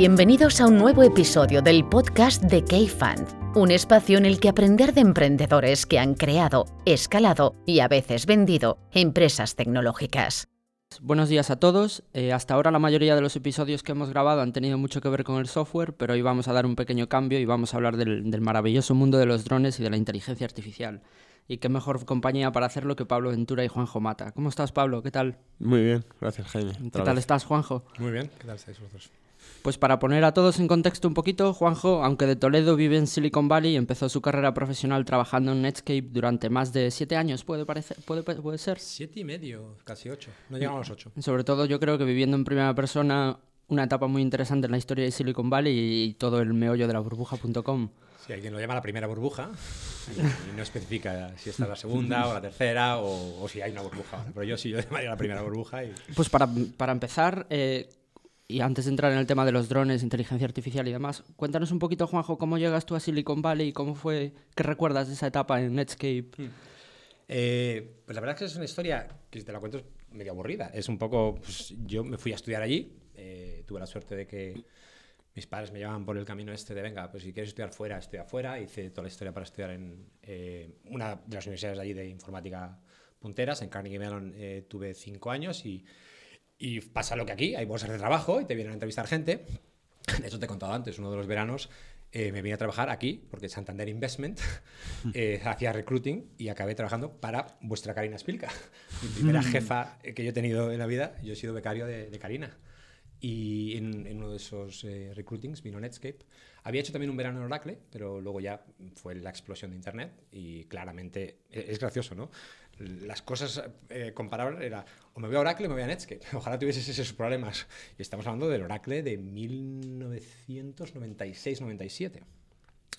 Bienvenidos a un nuevo episodio del podcast de K-Fund, un espacio en el que aprender de emprendedores que han creado, escalado y a veces vendido empresas tecnológicas. Buenos días a todos. Eh, hasta ahora la mayoría de los episodios que hemos grabado han tenido mucho que ver con el software, pero hoy vamos a dar un pequeño cambio y vamos a hablar del, del maravilloso mundo de los drones y de la inteligencia artificial. Y qué mejor compañía para hacerlo que Pablo Ventura y Juanjo Mata. ¿Cómo estás, Pablo? ¿Qué tal? Muy bien, gracias, Jaime. ¿Qué tal vez. estás, Juanjo? Muy bien, ¿qué tal estáis vosotros? Pues para poner a todos en contexto un poquito, Juanjo, aunque de Toledo vive en Silicon Valley, empezó su carrera profesional trabajando en Netscape durante más de siete años, puede, parecer, puede, puede ser. Siete y medio, casi ocho. No llegamos a los ocho. Sobre todo yo creo que viviendo en primera persona una etapa muy interesante en la historia de Silicon Valley y todo el meollo de la burbuja.com. Si alguien lo llama la primera burbuja y no especifica si esta es la segunda o la tercera o, o si hay una burbuja. Pero yo sí, yo llamaría la primera burbuja y... Pues para, para empezar, eh, y antes de entrar en el tema de los drones, inteligencia artificial y demás, cuéntanos un poquito, Juanjo, cómo llegas tú a Silicon Valley y cómo fue, qué recuerdas de esa etapa en Netscape. Eh, pues la verdad es que es una historia que si te la cuento es medio aburrida. Es un poco... pues, yo me fui a estudiar allí. eh, tuve la suerte de que mis padres me llevaban por el camino este de, venga, pues si quieres estudiar fuera, estudia fuera. Hice toda la historia para estudiar en eh, una de las universidades de allí de informática punteras. En Carnegie Mellon eh, tuve cinco años y, y pasa lo que aquí, hay bolsas de trabajo y te vienen a entrevistar gente. De hecho, te he contado antes, uno de los veranos eh, me vine a trabajar aquí, porque Santander Investment eh, hacía recruiting y acabé trabajando para vuestra Karina Spilka. Mi primera jefa que yo he tenido en la vida, yo he sido becario de, de Karina. Y en, en uno de esos eh, recruitings vino Netscape. Había hecho también un verano en Oracle, pero luego ya fue la explosión de Internet y claramente e- es gracioso, ¿no? Las cosas eh, comparables era o me voy a Oracle o me voy a Netscape. Ojalá tuvieses esos problemas. Y estamos hablando del Oracle de 1996-97.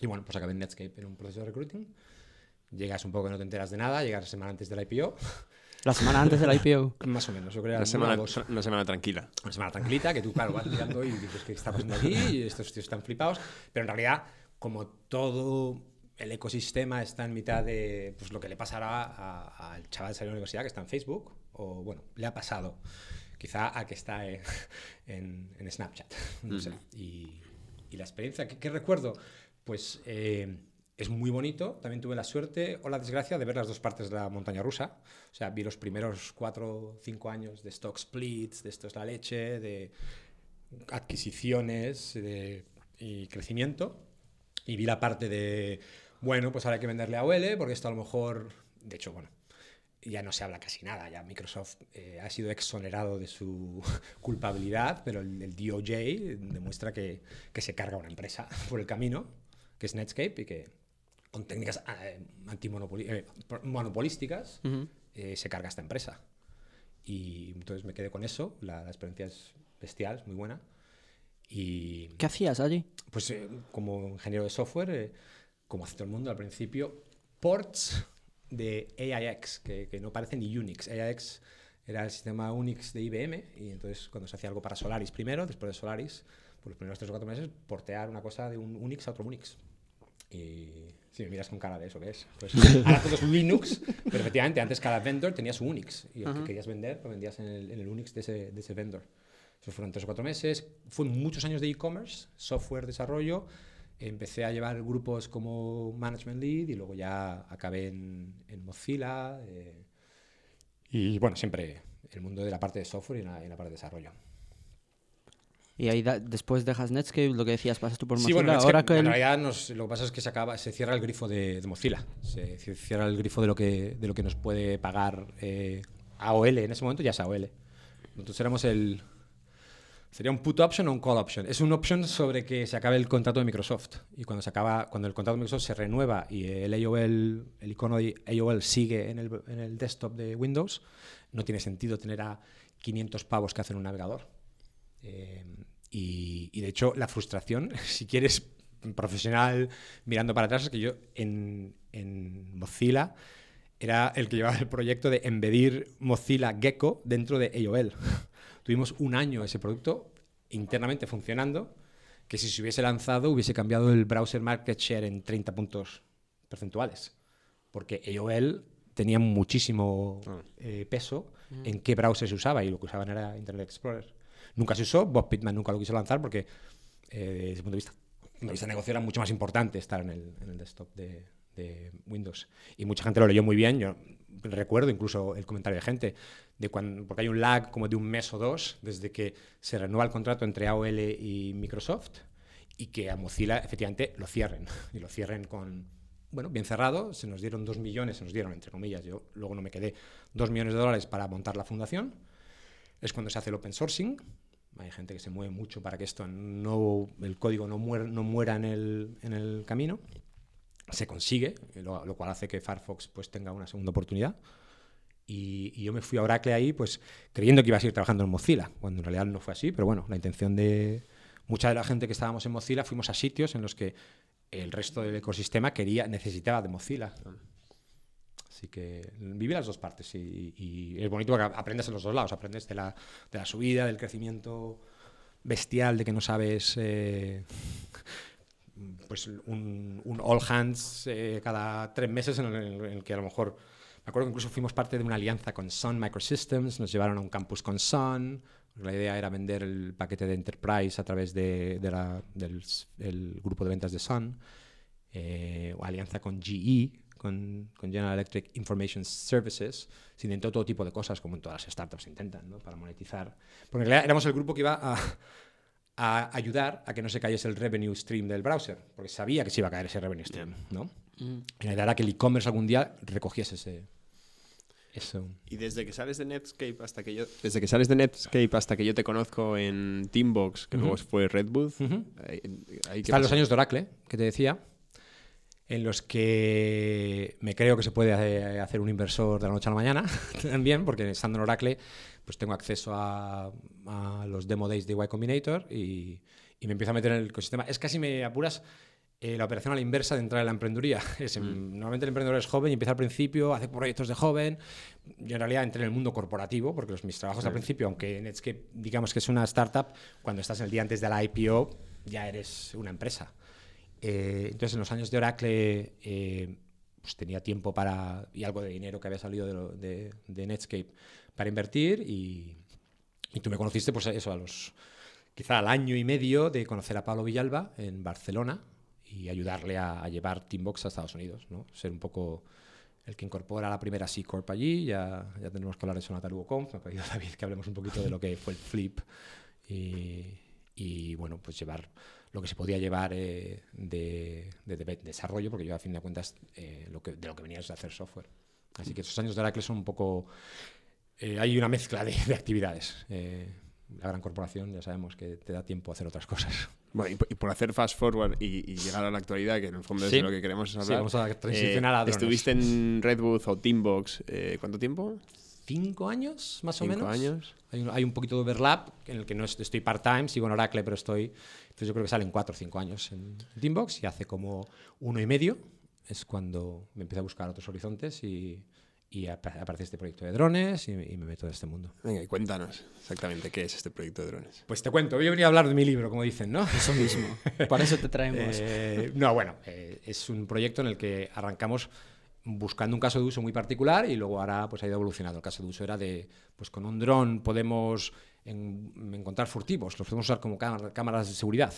Y bueno, pues acabé en Netscape en un proceso de recruiting. Llegas un poco que no te enteras de nada, llegas semana antes del IPO, La semana antes del IPO. más o menos, yo creo Una semana, una una semana tranquila. una semana tranquilita, que tú, claro, vas mirando y dices, ¿qué está pasando aquí? Y estos tíos están flipados. Pero en realidad, como todo el ecosistema está en mitad de pues, lo que le pasará al chaval de salir de la universidad que está en Facebook, o bueno, le ha pasado quizá a que está en, en- en Snapchat, no sé. Y, y la experiencia, ¿qué, qué recuerdo? Pues eh, es muy bonito. También tuve la suerte o la desgracia de ver las dos partes de la montaña rusa. O sea, vi los primeros cuatro o cinco años de stock splits, de esto es la leche, de adquisiciones de- y crecimiento. Y vi la parte de, bueno, pues ahora hay que venderle a OL, porque esto a lo mejor, de hecho, bueno, ya no se habla casi nada, ya Microsoft eh, ha sido exonerado de su culpabilidad, pero el, el DOJ demuestra que, que se carga una empresa por el camino, que es Netscape, y que con técnicas eh, eh, monopolísticas Ujú. eh, se carga esta empresa. Y entonces me quedé con eso, la, la experiencia es bestial, es muy buena. Y ¿Qué hacías allí? pues eh, como ingeniero de software, eh, como hace todo el mundo al principio, ports de AIX, que, que no parecen ni Unix. AIX era el sistema Unix de IBM y entonces cuando se hacía algo para Solaris primero, después de Solaris, por los primeros tres o cuatro meses, portear una cosa de un Unix a otro Unix. Y si me miras con cara de eso, ¿qué es? Pues ahora todo es Linux, pero efectivamente antes cada vendor tenía su Unix y el que querías vender lo vendías en el, en el Unix de ese, de ese vendor. Eso fueron tres o cuatro meses. Fue muchos años de e-commerce, software, desarrollo. Empecé a llevar grupos como Management Lead y luego ya acabé en, en Mozilla. eh, y bueno, siempre el mundo de la parte de software y la, y la parte de desarrollo. Y ahí da- después dejas Netscape, lo que decías, pasas tú por Sí, Mozilla, bueno, es que Oracle. en realidad nos- lo que pasa es que se acaba, se cierra el grifo de, de Mozilla, se ci- cierra el grifo de lo que, de lo que nos puede pagar eh, AOL, en ese momento ya es AOL. Nosotros éramos el... Sería un put option o un call option. Es un option sobre que se acabe el contrato de Microsoft. Y cuando se acaba, cuando el contrato de Microsoft se renueva y el AOL, el icono de AOL sigue en el, en el desktop de Windows, no tiene sentido tener a 500 pavos que hacen un navegador. Eh, y, y de hecho, la frustración, si quieres profesional mirando para atrás, es que yo en, en Mozilla era el que llevaba el proyecto de embedir Mozilla Gecko dentro de AOL. Tuvimos un año ese producto internamente funcionando, que si se hubiese lanzado hubiese cambiado el browser market share en 30 puntos porcentuales, porque AOL tenía muchísimo eh, peso en qué browser se usaba y lo que usaban era Internet Explorer. Nunca se usó, Bob Pittman nunca lo quiso lanzar porque eh, desde el punto de vista, punto de vista de negocio era mucho más importante estar en el, en el desktop de, de Windows. Y mucha gente lo leyó muy bien. Yo recuerdo incluso el comentario de gente, de cuando, porque hay un lag como de un mes o dos desde que se renueva el contrato entre AOL y Microsoft y que a Mozilla efectivamente lo cierren. Y lo cierren con, bueno, bien cerrado. Se nos dieron dos millones, se nos dieron entre comillas, yo luego no me quedé, dos millones de dólares para montar la fundación. Es cuando se hace el open sourcing. Hay gente que se mueve mucho para que esto no, el código no muera, no muera en, el, en el camino se consigue, lo, cual hace que Firefox pues, tenga una segunda oportunidad. Y, yo me fui a Oracle ahí pues creyendo que iba a seguir trabajando en Mozilla, cuando en realidad no fue así, pero bueno, la intención de mucha de la gente que estábamos en Mozilla fuimos a sitios en los que el resto del ecosistema quería, necesitaba de Mozilla. Así que viví las dos partes y, y, es bonito porque aprendes en los dos lados, aprendes de la, de la subida, del crecimiento bestial, de que no sabes... Eh, pues un, un, all hands eh, cada tres meses en el, en el, que a lo mejor me acuerdo que incluso fuimos parte de una alianza con Sun Microsystems, nos llevaron a un campus con Sun. La idea era vender el paquete de Enterprise a través de, de la, del el grupo de ventas de Sun. Eh, o alianza con GE, con, con, General Electric Information Services. Se intentó todo tipo de cosas, como en todas las startups intentan, ¿no? para monetizar. Porque en realidad éramos el grupo que iba a a ayudar a que no se cayese el revenue stream del browser, porque sabía que se iba a caer ese revenue stream, ¿no? Mm. Y la idea era que el e-commerce algún día recogiese ese, eso. Y desde que sales de Netscape hasta que yo desde que sales de Netscape hasta que yo te conozco en Teambox, que uh -huh. luego fue Redwood, uh -huh. ahí, ahí Están los años de Oracle, que te decía, en los que me creo que se puede hacer un inversor de la noche a la mañana también, porque estando en Oracle pues tengo acceso a, a los demo days de Y Combinator y, y, me empiezo a meter en el ecosistema. Es casi me apuras eh, la operación a la inversa de entrar en la emprendeduría. Es, mm. Normalmente el emprendedor es joven y empieza al principio, hace proyectos de joven. Yo en realidad entré en el mundo corporativo, porque los, mis trabajos sí. al principio, aunque Netscape digamos que es una startup, cuando estás el día antes de la IPO ya eres una empresa. Eh, entonces en los años de Oracle... Eh, pues tenía tiempo para y algo de dinero que había salido de, lo, de, de Netscape para invertir y, y, tú me conociste pues eso a los quizá al año y medio de conocer a Pablo Villalba en Barcelona y ayudarle a, a llevar Teambox a Estados Unidos, ¿no? Ser un poco el que incorpora la primera C Corp allí, ya, ya tenemos que hablar de la TalugoConf, me ha pedido David que hablemos un poquito de lo que fue el flip y, y bueno, pues llevar lo que se podía llevar eh, de, de, de, desarrollo, porque yo a fin de cuentas eh, lo que, de lo que venía es de hacer software. Así que esos años de Oracle son un poco... Eh, hay una mezcla de, de actividades. Eh, la gran corporación ya sabemos que te da tiempo a hacer otras cosas. Bueno, y, por hacer fast forward y, y, llegar a la actualidad, que en el fondo sí. es lo que queremos hablar. Sí, vamos a transicionar a drones. Estuviste en Redwood o Teambox, ¿cuánto tiempo? Cinco años, más cinco o menos. años. Hay un, hay un, poquito de overlap en el que no estoy part-time, sigo en Oracle, pero estoy. Entonces yo creo que salen cuatro o cinco años en Teambox y hace como uno y medio es cuando me empecé a buscar otros horizontes y, y aparece este proyecto de drones y, y, me meto en este mundo. Venga, y cuéntanos exactamente qué es este proyecto de drones. Pues te cuento, he venido a hablar de mi libro, como dicen, ¿no? Eso mismo, para eso te traemos. Eh, no, bueno, eh, es un proyecto en el que arrancamos buscando un caso de uso muy particular y luego ahora pues ha ido evolucionando. El caso de uso era de, pues con un dron podemos en, encontrar furtivos, los podemos usar como cámaras de seguridad.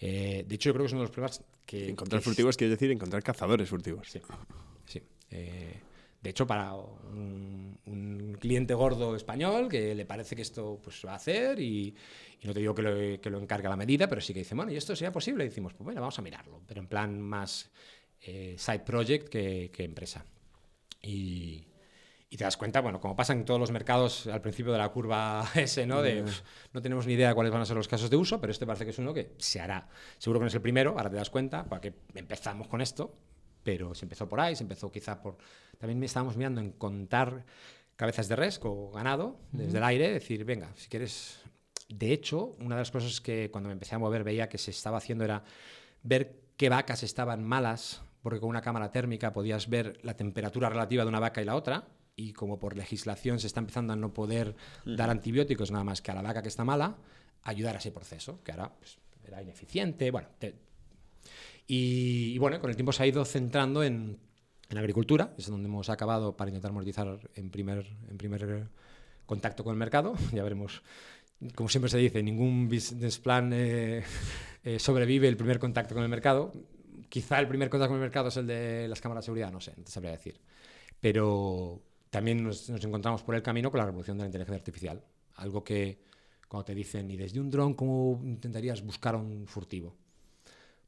Eh, de hecho, yo creo que es uno de los problemas que... Encontrar que furtivos es... quiere decir encontrar cazadores furtivos. Sí, sí. Eh, de hecho, para un, un, cliente gordo español que le parece que esto pues, va a hacer y, y no te digo que lo, que lo encargue a la medida, pero sí que dice, bueno, ¿y esto sería posible? Y decimos, pues bueno, vamos a mirarlo, pero en plan más eh, side project que, que empresa. Y, y, te das cuenta, bueno, como pasa en todos los mercados al principio de la curva S, ¿no? De, pues, no tenemos ni idea de cuáles van a ser los casos de uso, pero este parece que es uno que se hará. Seguro que no es el primero, ahora te das cuenta, para que empezamos con esto, pero se empezó por ahí, se empezó quizá por... También estábamos mirando en contar cabezas de res o ganado desde uh -huh. el aire, decir, venga, si quieres... De hecho, una de las cosas que cuando me empecé a mover veía que se estaba haciendo era ver qué vacas estaban malas porque con una cámara térmica podías ver la temperatura relativa de una vaca y la otra, y como por legislación se está empezando a no poder dar antibióticos nada más que a la vaca que está mala, ayudar a ese proceso, que ahora pues, era ineficiente, bueno. Te... Y, y, bueno, con el tiempo se ha ido centrando en, en agricultura, es donde hemos acabado para intentar monetizar en primer, en primer contacto con el mercado, ya veremos como siempre se dice, ningún business plan eh, eh, sobrevive el primer contacto con el mercado. Quizá el primer contacto con el mercado es el de las cámaras de seguridad, no sé, no te sabría decir. Pero también nos, nos encontramos por el camino con la revolución de la inteligencia artificial. Algo que cuando te dicen, y desde un dron, ¿cómo intentarías buscar a un furtivo?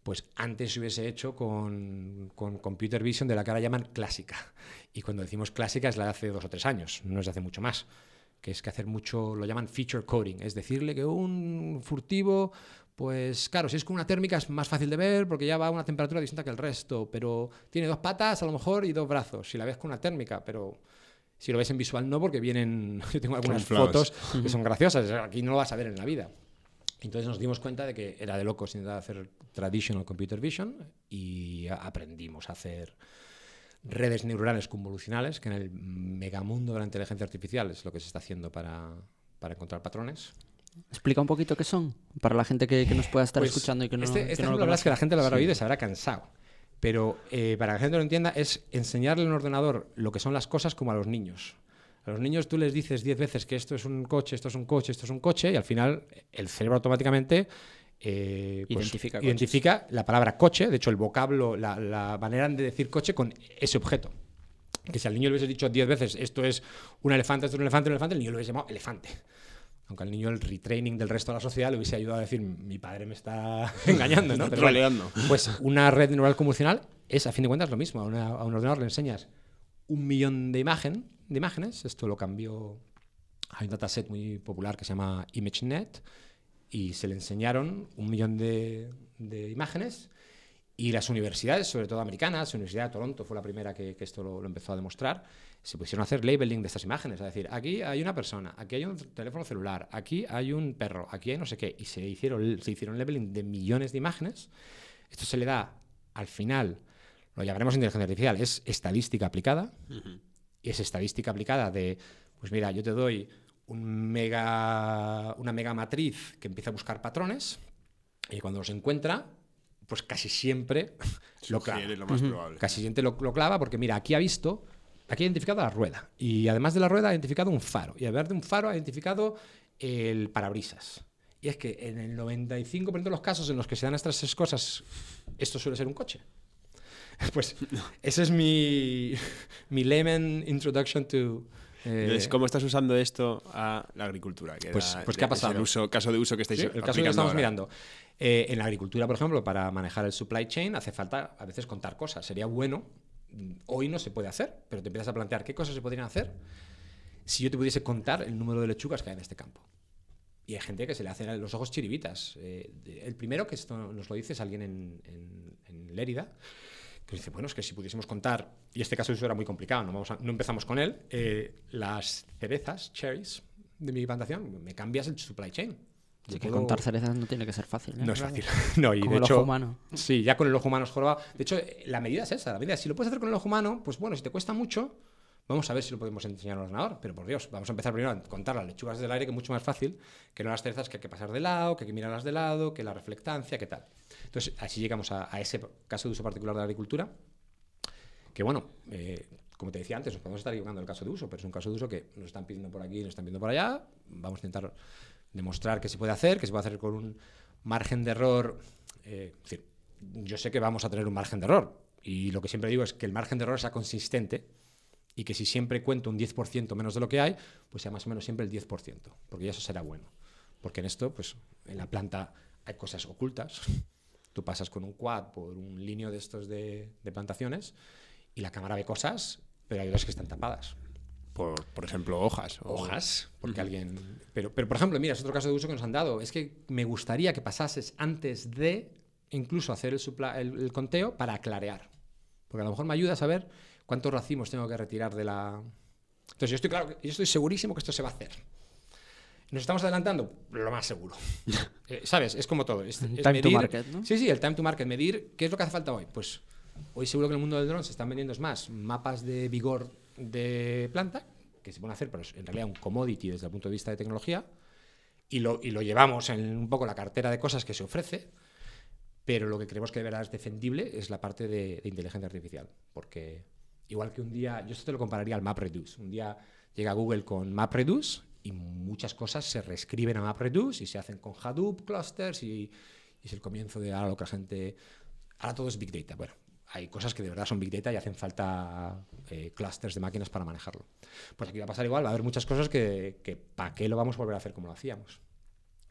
Pues antes se hubiese hecho con, con Computer Vision de la que ahora llaman clásica. Y cuando decimos clásica es la de hace dos o tres años, no es de hace mucho más. Que es que hacer mucho, lo llaman feature coding, es decirle que un furtivo, pues claro, si es con una térmica es más fácil de ver porque ya va a una temperatura distinta que el resto, pero tiene dos patas a lo mejor y dos brazos, si la ves con una térmica, pero si lo ves en visual no, porque vienen, yo tengo algunas fotos que son graciosas, aquí no lo vas a ver en la vida. Entonces nos dimos cuenta de que era de locos intentar hacer traditional computer vision y aprendimos a hacer redes neuronales convolucionales, que en el megamundo de la inteligencia artificial es lo que se está haciendo para, para encontrar patrones. Explica un poquito qué son, para la gente que, que nos pueda estar Pues, escuchando y que no, este, que este no lo la verdad es que la gente lo habrá oído y se habrá cansado. Pero eh, para que la gente lo entienda, es enseñarle en un ordenador lo que son las cosas como a los niños. A los niños tú les dices diez veces que esto es un coche, esto es un coche, esto es un coche, y al final el cerebro automáticamente eh, pues, Identifica la palabra coche, de hecho el vocablo, la, la manera de decir coche con ese objeto. Que si al niño le hubiese dicho diez veces esto es un elefante, esto es un elefante, un elefante, el niño lo hubiese llamado elefante. Aunque al niño el retraining del resto de la sociedad le hubiese ayudado a decir, mi padre me está engañando, ¿no? Pero pues una red neural convolucional es, a fin de cuentas, lo mismo. A, una- a un ordenador le enseñas un millón de, imagen, de imágenes. Esto lo cambió. Hay un dataset muy popular que se llama ImageNet y se le enseñaron un millón de, de imágenes. Y las universidades, sobre todo americanas, la Universidad de Toronto fue la primera que, que esto lo, lo empezó a demostrar, se pusieron a hacer labeling de estas imágenes. Es decir, aquí hay una persona, aquí hay un teléfono celular, aquí hay un perro, aquí hay no sé qué. Y se hicieron, se hicieron labeling de millones de imágenes. Esto se le da, al final, lo llamaremos inteligencia artificial, es estadística aplicada. Y es estadística aplicada de, pues mira, yo te doy un mega, una mega matriz que empieza a buscar patrones y cuando los encuentra, pues casi siempre lo clava. Lo más probable. Casi siempre lo, lo clava porque, mira, aquí ha visto, aquí ha identificado la rueda. Y además de la rueda ha identificado un faro. Y además de un faro ha identificado el parabrisas. Y es que en el 95% de los casos en los que se dan estas tres cosas, esto suele ser un coche. Pues ese es mi, mi layman introduction to... eh, Entonces, ¿cómo estás usando esto a la agricultura? Que Pues- era- pues, ¿qué ha es el pasado? uso- caso de uso que estáis Sí, el caso que estamos ahora. mirando. Eh, en la agricultura, por ejemplo, para manejar el supply chain hace falta a veces contar cosas. Sería bueno, mm, hoy no se puede hacer, pero te empiezas a plantear qué cosas se podrían hacer si yo te pudiese contar el número de lechugas que hay en este campo. Y hay gente que se le hacen los ojos chiribitas. Eh, el primero que esto nos lo dice es alguien en, en- en Lérida, que dice, bueno, es que si pudiésemos contar, y este caso de uso era muy complicado, no, vamos a- no empezamos con él, eh, las cerezas, cherries, de mi plantación, me cambias el supply chain. Así que puedo- contar cerezas no tiene que ser fácil. ¿eh? no es fácil. No, y Con de el hecho, ojo humano. Sí, ya con el ojo humano es jorobado. De hecho, la medida es esa. La medida, si lo puedes hacer con el ojo humano, pues bueno, si te cuesta mucho, vamos a ver si lo podemos enseñar al ordenador. Pero por Dios, vamos a empezar primero a contar las lechugas del aire, que es mucho más fácil que no las cerezas que hay que pasar de lado, que hay que mirarlas de lado, que la reflectancia, que tal. Entonces, así llegamos a, a ese caso de uso particular de la agricultura. Que bueno, eh, como te decía antes, nos podemos estar equivocando del caso de uso, pero es un caso de uso que nos están pidiendo por aquí, nos están pidiendo por allá. Vamos a intentar demostrar que se puede hacer, que se puede hacer con un margen de error. eh, es decir, yo sé que vamos a tener un margen de error. Y lo que siempre digo es que el margen de error sea consistente y que si siempre cuento un 10% menos de lo que hay, pues sea más o menos siempre el 10%, porque ya eso será bueno. Porque en esto, pues en la planta hay cosas ocultas. Tú pasas con un quad por un linio de estos de, de plantaciones y la cámara ve cosas, pero hay otras que están tapadas. Por, por ejemplo, hojas. o- Hojas, porque alguien... Pero, pero, por ejemplo, mira, es otro caso de uso que nos han dado. Es que me gustaría que pasases antes de incluso hacer el, supla- el- el conteo para clarear. Porque a lo mejor me ayuda a saber cuántos racimos tengo que retirar de la... Entonces yo estoy, claro, yo estoy segurísimo que esto se va a hacer. ¿Nos estamos adelantando? Lo más seguro. Eh, ¿Sabes? Es como todo. Es, es Time to market, ¿no? Sí, sí, el time to market. Medir qué es lo que hace falta hoy. Pues hoy seguro que en el mundo del dron se están vendiendo es más mapas de vigor de planta, que se pueden hacer, pero es en realidad un commodity desde el punto de vista de tecnología, y lo, y lo llevamos en un poco la cartera de cosas que se ofrece, pero lo que creemos que de verdad es defendible es la parte de, de inteligencia artificial, porque igual que un día, yo esto te lo compararía al MapReduce, un día llega Google con MapReduce y muchas cosas se reescriben a MapReduce y se hacen con Hadoop clusters y, y es el comienzo de ahora lo que la gente... Ahora todo es Big Data. Bueno, hay cosas que de verdad son Big Data y hacen falta eh, clusters de máquinas para manejarlo. Pues aquí va a pasar igual, va a haber muchas cosas que, que ¿para qué lo vamos a volver a hacer como lo hacíamos?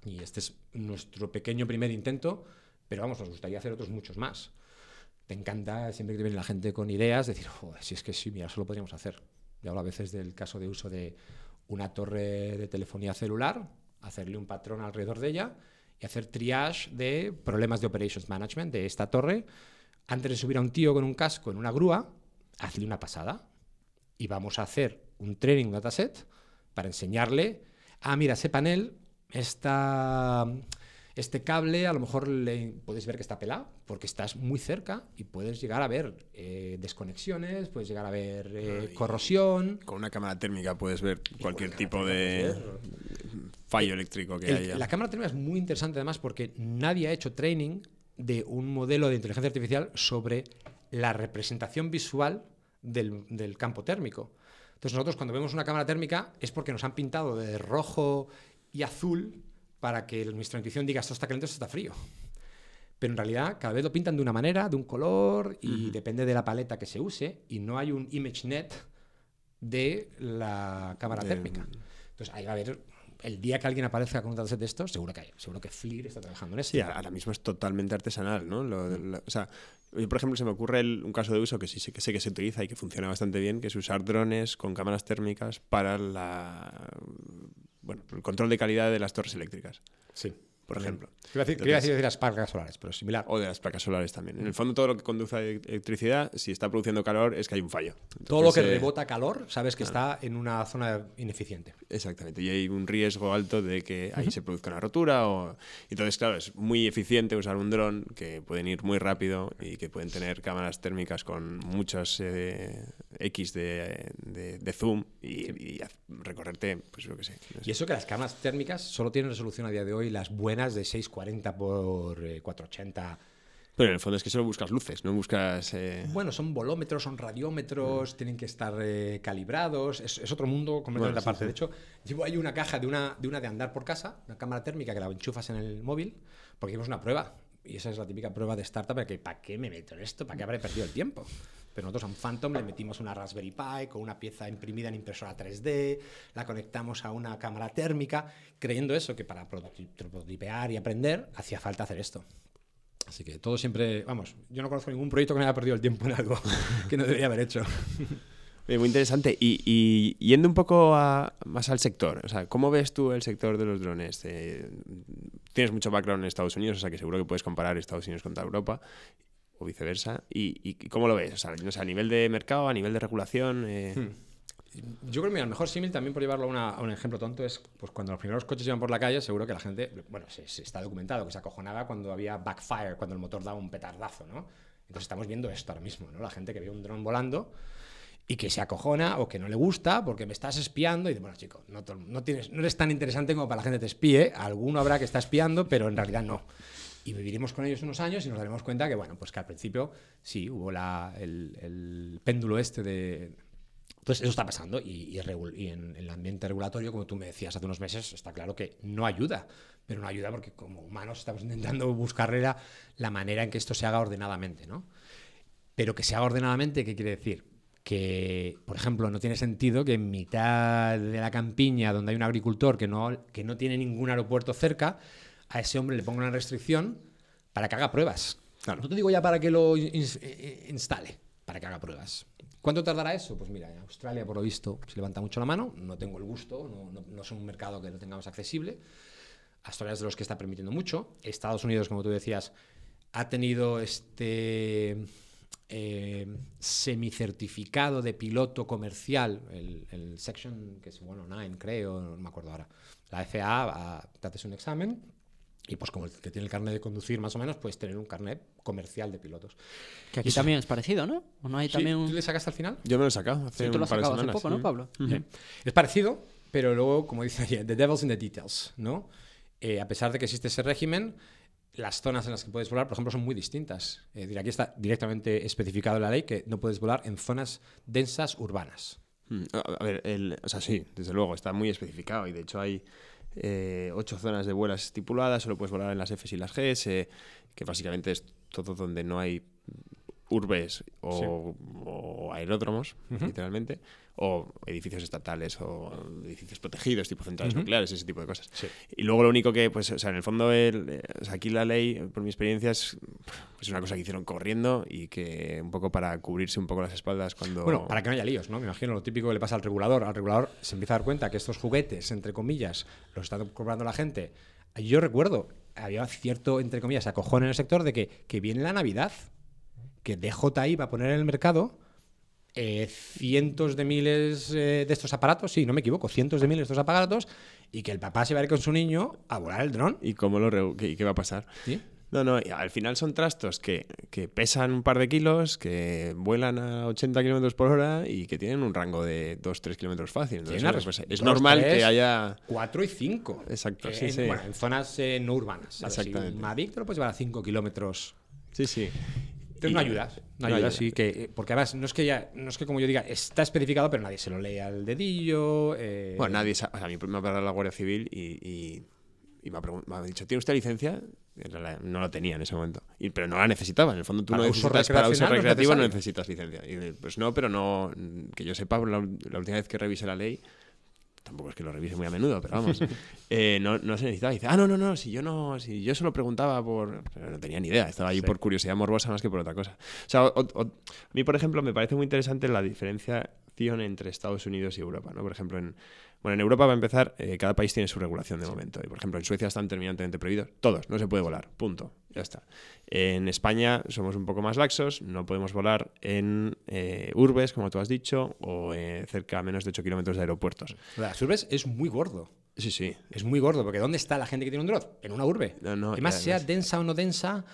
Y este es nuestro pequeño primer intento, pero vamos, nos gustaría hacer otros muchos más. Te encanta siempre que viene la gente con ideas, decir, si es que sí, mira, eso lo podríamos hacer. Yo hablo a veces del caso de uso de una torre de telefonía celular, hacerle un patrón alrededor de ella y hacer triage de problemas de operations management de esta torre. Antes de subir a un tío con un casco en una grúa, hazle una pasada y vamos a hacer un training dataset para enseñarle, ah, mira, ese panel está este cable a lo mejor le, puedes ver que está pelado porque estás muy cerca y puedes llegar a ver eh, desconexiones, puedes llegar a ver eh, corrosión. Con una cámara térmica puedes ver cualquier tipo de fallo eléctrico que haya. La cámara térmica es muy interesante además porque nadie ha hecho training de un modelo de inteligencia artificial sobre la representación visual del, del campo térmico. Entonces nosotros cuando vemos una cámara térmica es porque nos han pintado de rojo y azul para que nuestra intuición diga esto está caliente, esto está frío. Pero en realidad cada vez lo pintan de una manera, de un color, y depende de la paleta que se use, y no hay un ImageNet de la cámara térmica. Entonces ahí va a haber el día que alguien aparezca con un dataset de estos, seguro que hay, seguro que FLIR está trabajando en eso. Sí, ahora mismo es totalmente artesanal, ¿no? o sea, por ejemplo, se me ocurre un caso de uso que sí que, sé que se utiliza y que funciona bastante bien, que es usar drones con cámaras térmicas para la bueno, el control de calidad de las torres eléctricas. Sí. Por ejemplo. Quería decir, decir, de las placas solares, pero similar. O de las placas solares también. En el fondo, todo lo que conduce a electricidad, si está produciendo calor, es que hay un fallo. todo lo que eh, rebota calor, sabes que está en una zona ineficiente. Exactamente. Y hay un riesgo alto de que ahí se produzca una rotura. O... Entonces, claro, es muy eficiente usar un dron que pueden ir muy rápido y que pueden tener cámaras térmicas con muchas eh, X de, zoom y, recorrerte, pues lo que sé. Y eso que las cámaras térmicas solo tienen resolución a día de hoy, las buenas de 640 por 480. Eh, Pero en el fondo es que solo buscas luces, no buscas... Eh, bueno, son volómetros, son radiómetros, mm. tienen que estar eh, calibrados, es, otro mundo completamente aparte. De hecho, llevo ahí una caja de una, de una de andar por casa, una cámara térmica que la enchufas en el móvil, porque hicimos una prueba. Y esa es la típica prueba de startup, que ¿para qué me meto en esto? ¿Para qué habré perdido el tiempo? Pero nosotros a Phantom le metimos una Raspberry Pi con una pieza imprimida en impresora 3D, la conectamos a una cámara térmica, creyendo eso, que para prototipear y aprender hacía falta hacer esto. Así que todo siempre, vamos, yo no conozco ningún proyecto que me haya perdido el tiempo en algo que no debería haber hecho. Muy interesante. Y, yendo un poco más al sector, o sea, ¿cómo ves tú el sector de los drones? Eh, tienes mucho background en Estados Unidos, o sea que seguro que puedes comparar Estados Unidos contra Europa o viceversa. ¿Y, cómo lo ves? O sea, a nivel de mercado, a nivel de regulación. Eh... Hmm. Yo creo que el mejor símil también por llevarlo a, un ejemplo tonto es pues cuando los primeros coches iban por la calle, seguro que la gente, bueno, se, está documentado que se acojonaba cuando había backfire, cuando el motor daba un petardazo, ¿no? Entonces estamos viendo esto ahora mismo, ¿no? La gente que ve un dron volando y que se acojona o que no le gusta porque me estás espiando y dice, bueno, chico, no, no, tienes, no eres tan interesante como para la gente te espíe, alguno habrá que está espiando, pero en realidad no y viviremos con ellos unos años y nos daremos cuenta que, bueno, pues que al principio sí, hubo la, el, péndulo este de... Pues eso está pasando y, y, en, el ambiente regulatorio, como tú me decías hace unos meses, está claro que no ayuda, pero no ayuda porque como humanos estamos intentando buscarle la, la manera en que esto se haga ordenadamente, ¿no? Pero que se haga ordenadamente, ¿qué quiere decir? que, por ejemplo, no tiene sentido que en mitad de la campiña, donde hay un agricultor que no, que no tiene ningún aeropuerto cerca, a ese hombre le pongo una restricción para que haga pruebas. Claro. No te digo ya para que lo eh, eh, instale, para que haga pruebas. ¿Cuánto tardará eso? Pues mira, en Australia, por lo visto, se levanta mucho la mano. No tengo el gusto, no, es un mercado que lo tengamos accesible. Australia es de los que está permitiendo mucho. Estados Unidos, como tú decías, ha tenido este eh, semicertificado de piloto comercial, el, Section, que es bueno, 9, creo, no me acuerdo ahora. La FAA, te haces un examen y pues como el que tiene el carnet de conducir más o menos, puedes tener un carnet comercial de pilotos. Que aquí también es parecido, ¿no? ¿O no hay también un... ¿Tú le sacaste al final? Yo me lo he sacado hace tú lo has sacado hace poco, ¿no, Pablo? Es parecido, pero luego, como dice aquí, the devil's in the details, ¿no? Eh, a pesar de que existe ese régimen, las zonas en las que puedes volar, por ejemplo, son muy distintas. Es decir, aquí está directamente especificado en la ley que no puedes volar en zonas densas urbanas. Mm, A ver, el, o sea, sí, desde luego, está muy especificado y de hecho hay eh, ocho zonas de vuelas estipuladas, solo puedes volar en las Fs y las Gs, eh, que básicamente es todo donde no hay urbes o, o aeródromos, literalmente, o edificios estatales o edificios protegidos, tipo centrales nucleares, ese tipo de cosas. Sí. Y luego lo único que, pues, o sea, en el fondo, el, o sea, aquí la ley, por mi experiencia, es pues, una cosa que hicieron corriendo y que un poco para cubrirse un poco las espaldas cuando... Bueno, para que no haya líos, ¿no? Me imagino lo típico que le pasa al regulador. Al regulador se empieza a dar cuenta que estos juguetes, entre comillas, los está comprando la gente. Yo recuerdo, había cierto, entre comillas, acojón en el sector de que, que viene la Navidad, que DJI va a poner en el mercado eh, cientos de miles eh, de estos aparatos, sí, no me equivoco, cientos de miles de estos aparatos, y que el papá se va a ir con su niño a volar el dron. ¿Y cómo lo qué, qué va a pasar? ¿Sí? No, no, al final son trastos que, que pesan un par de kilos, que vuelan a 80 kilómetros por hora y que tienen un rango de 2-3 kilómetros fácil. Entonces, pues es dos, normal tres, que haya... 4 y 5. Exacto, sí, en, sí. Bueno, en zonas eh, no urbanas. ¿sabes? Si Exactamente. Un Mavic te lo puedes llevar a 5 kilómetros. Sí, sí. Entonces no ayudas. No ayudas, ayuda. sí. Que, eh, porque además, no es que ya, no es que como yo diga, está especificado, pero nadie se lo lee al dedillo. eh, Bueno, nadie sabe. O sea, a mí me ha parado la Guardia Civil y, y- y me, ha pregun- me ha dicho, ¿tiene usted licencia? No la tenía en ese momento. Y- pero no la necesitaba. En el fondo tú Para no uso necesitas para uso no recreativo, no necesitas licencia. Y pues no, pero no... Que yo sepa, la, la última vez que revisé la ley... Tampoco es que lo revise muy a menudo, pero vamos. eh, no, no se necesitaba. Y dice, ah, no, no, no, si yo no, si yo solo preguntaba por. pero no tenía ni idea, estaba ahí Sí. por curiosidad morbosa más que por otra cosa. O sea, o- o- a mí, por ejemplo, me parece muy interesante la diferenciación entre Estados Unidos y Europa, ¿no? Por ejemplo, en, bueno, en Europa, para empezar, eh, cada país tiene su regulación de momento. Y, por ejemplo, en Suecia están terminantemente prohibidos. Todos, no se puede volar. Punto. Ya está. En España somos un poco más laxos. No podemos volar en eh, urbes, como tú has dicho, o eh, cerca a menos de 8 kilómetros de aeropuertos. Las urbes es muy gordo. Sí, sí. Es muy gordo, porque ¿dónde está la gente que tiene un dron? En una urbe. No, no, y sea además- densa o no densa.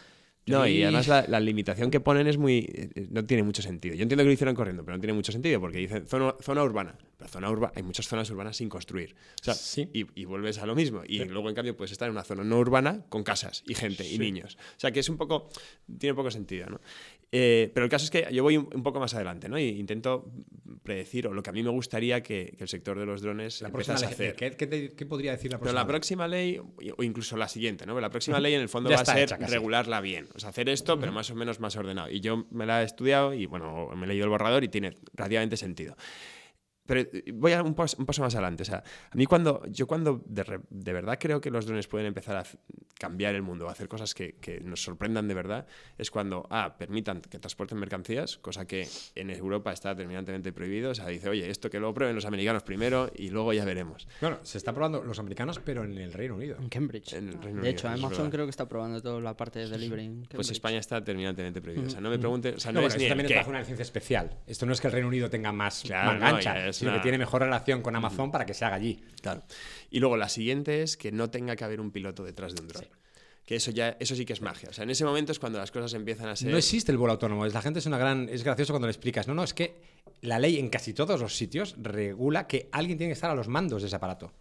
No, y además la, la limitación que ponen es muy. eh, no tiene mucho sentido. Yo entiendo que lo hicieron corriendo, pero no tiene mucho sentido porque dicen zona, zona urbana. Pero zona urbana, hay muchas zonas urbanas sin construir. O sea, Sí. y, y vuelves a lo mismo. Y luego, en cambio, puedes estar en una zona no urbana con casas y gente y niños. O sea, que es un poco. Tiene poco sentido, ¿no? Eh, pero el caso es que yo voy un, un poco más adelante, ¿no? Y intento predecir, o lo que a mí me gustaría que, que el sector de los drones La próxima a ley- hacer. ¿qué, qué te- qué podría decir la Pero próxima? la próxima ley, o incluso la siguiente, ¿no? La próxima ley en el fondo va a ser regularla bien. O sea, hacer esto, pero más o menos más ordenado. Y yo me la he estudiado y, bueno, me he leído el borrador y tiene relativamente sentido. Pero eh, voy a un, pas- un paso más adelante. O sea, a mí cuando, yo cuando de, re- de verdad creo que los drones pueden empezar a cambiar el mundo, hacer cosas que, que nos sorprendan de verdad, es cuando, ah, permitan que transporten mercancías, cosa que en Europa está terminantemente prohibido. O sea, dice, oye, esto que lo prueben los americanos primero y luego ya veremos. Bueno, se está probando los americanos, pero en el Reino Unido. En Cambridge. En el Reino de Unido, hecho, es Amazon creo que está probando toda la parte de delivery en Pues. España está terminantemente prohibido. O sea, no me preguntes. O sea, no, No, es bueno, ni eso el también es bajo una licencia especial. Esto no es que el Reino Unido tenga más Claro, no, es sino que tiene mejor relación con Amazon para que se haga allí. Claro. Y luego la siguiente es que no tenga que haber un piloto detrás de un dron. Que eso ya, eso sí que es magia. O sea, en ese momento es cuando las cosas empiezan a ser. No existe el vuelo autónomo. Es- La gente es una gran. Es gracioso cuando le explicas. No, no, es que la ley en casi todos los sitios regula que alguien tiene que estar a los mandos de ese aparato.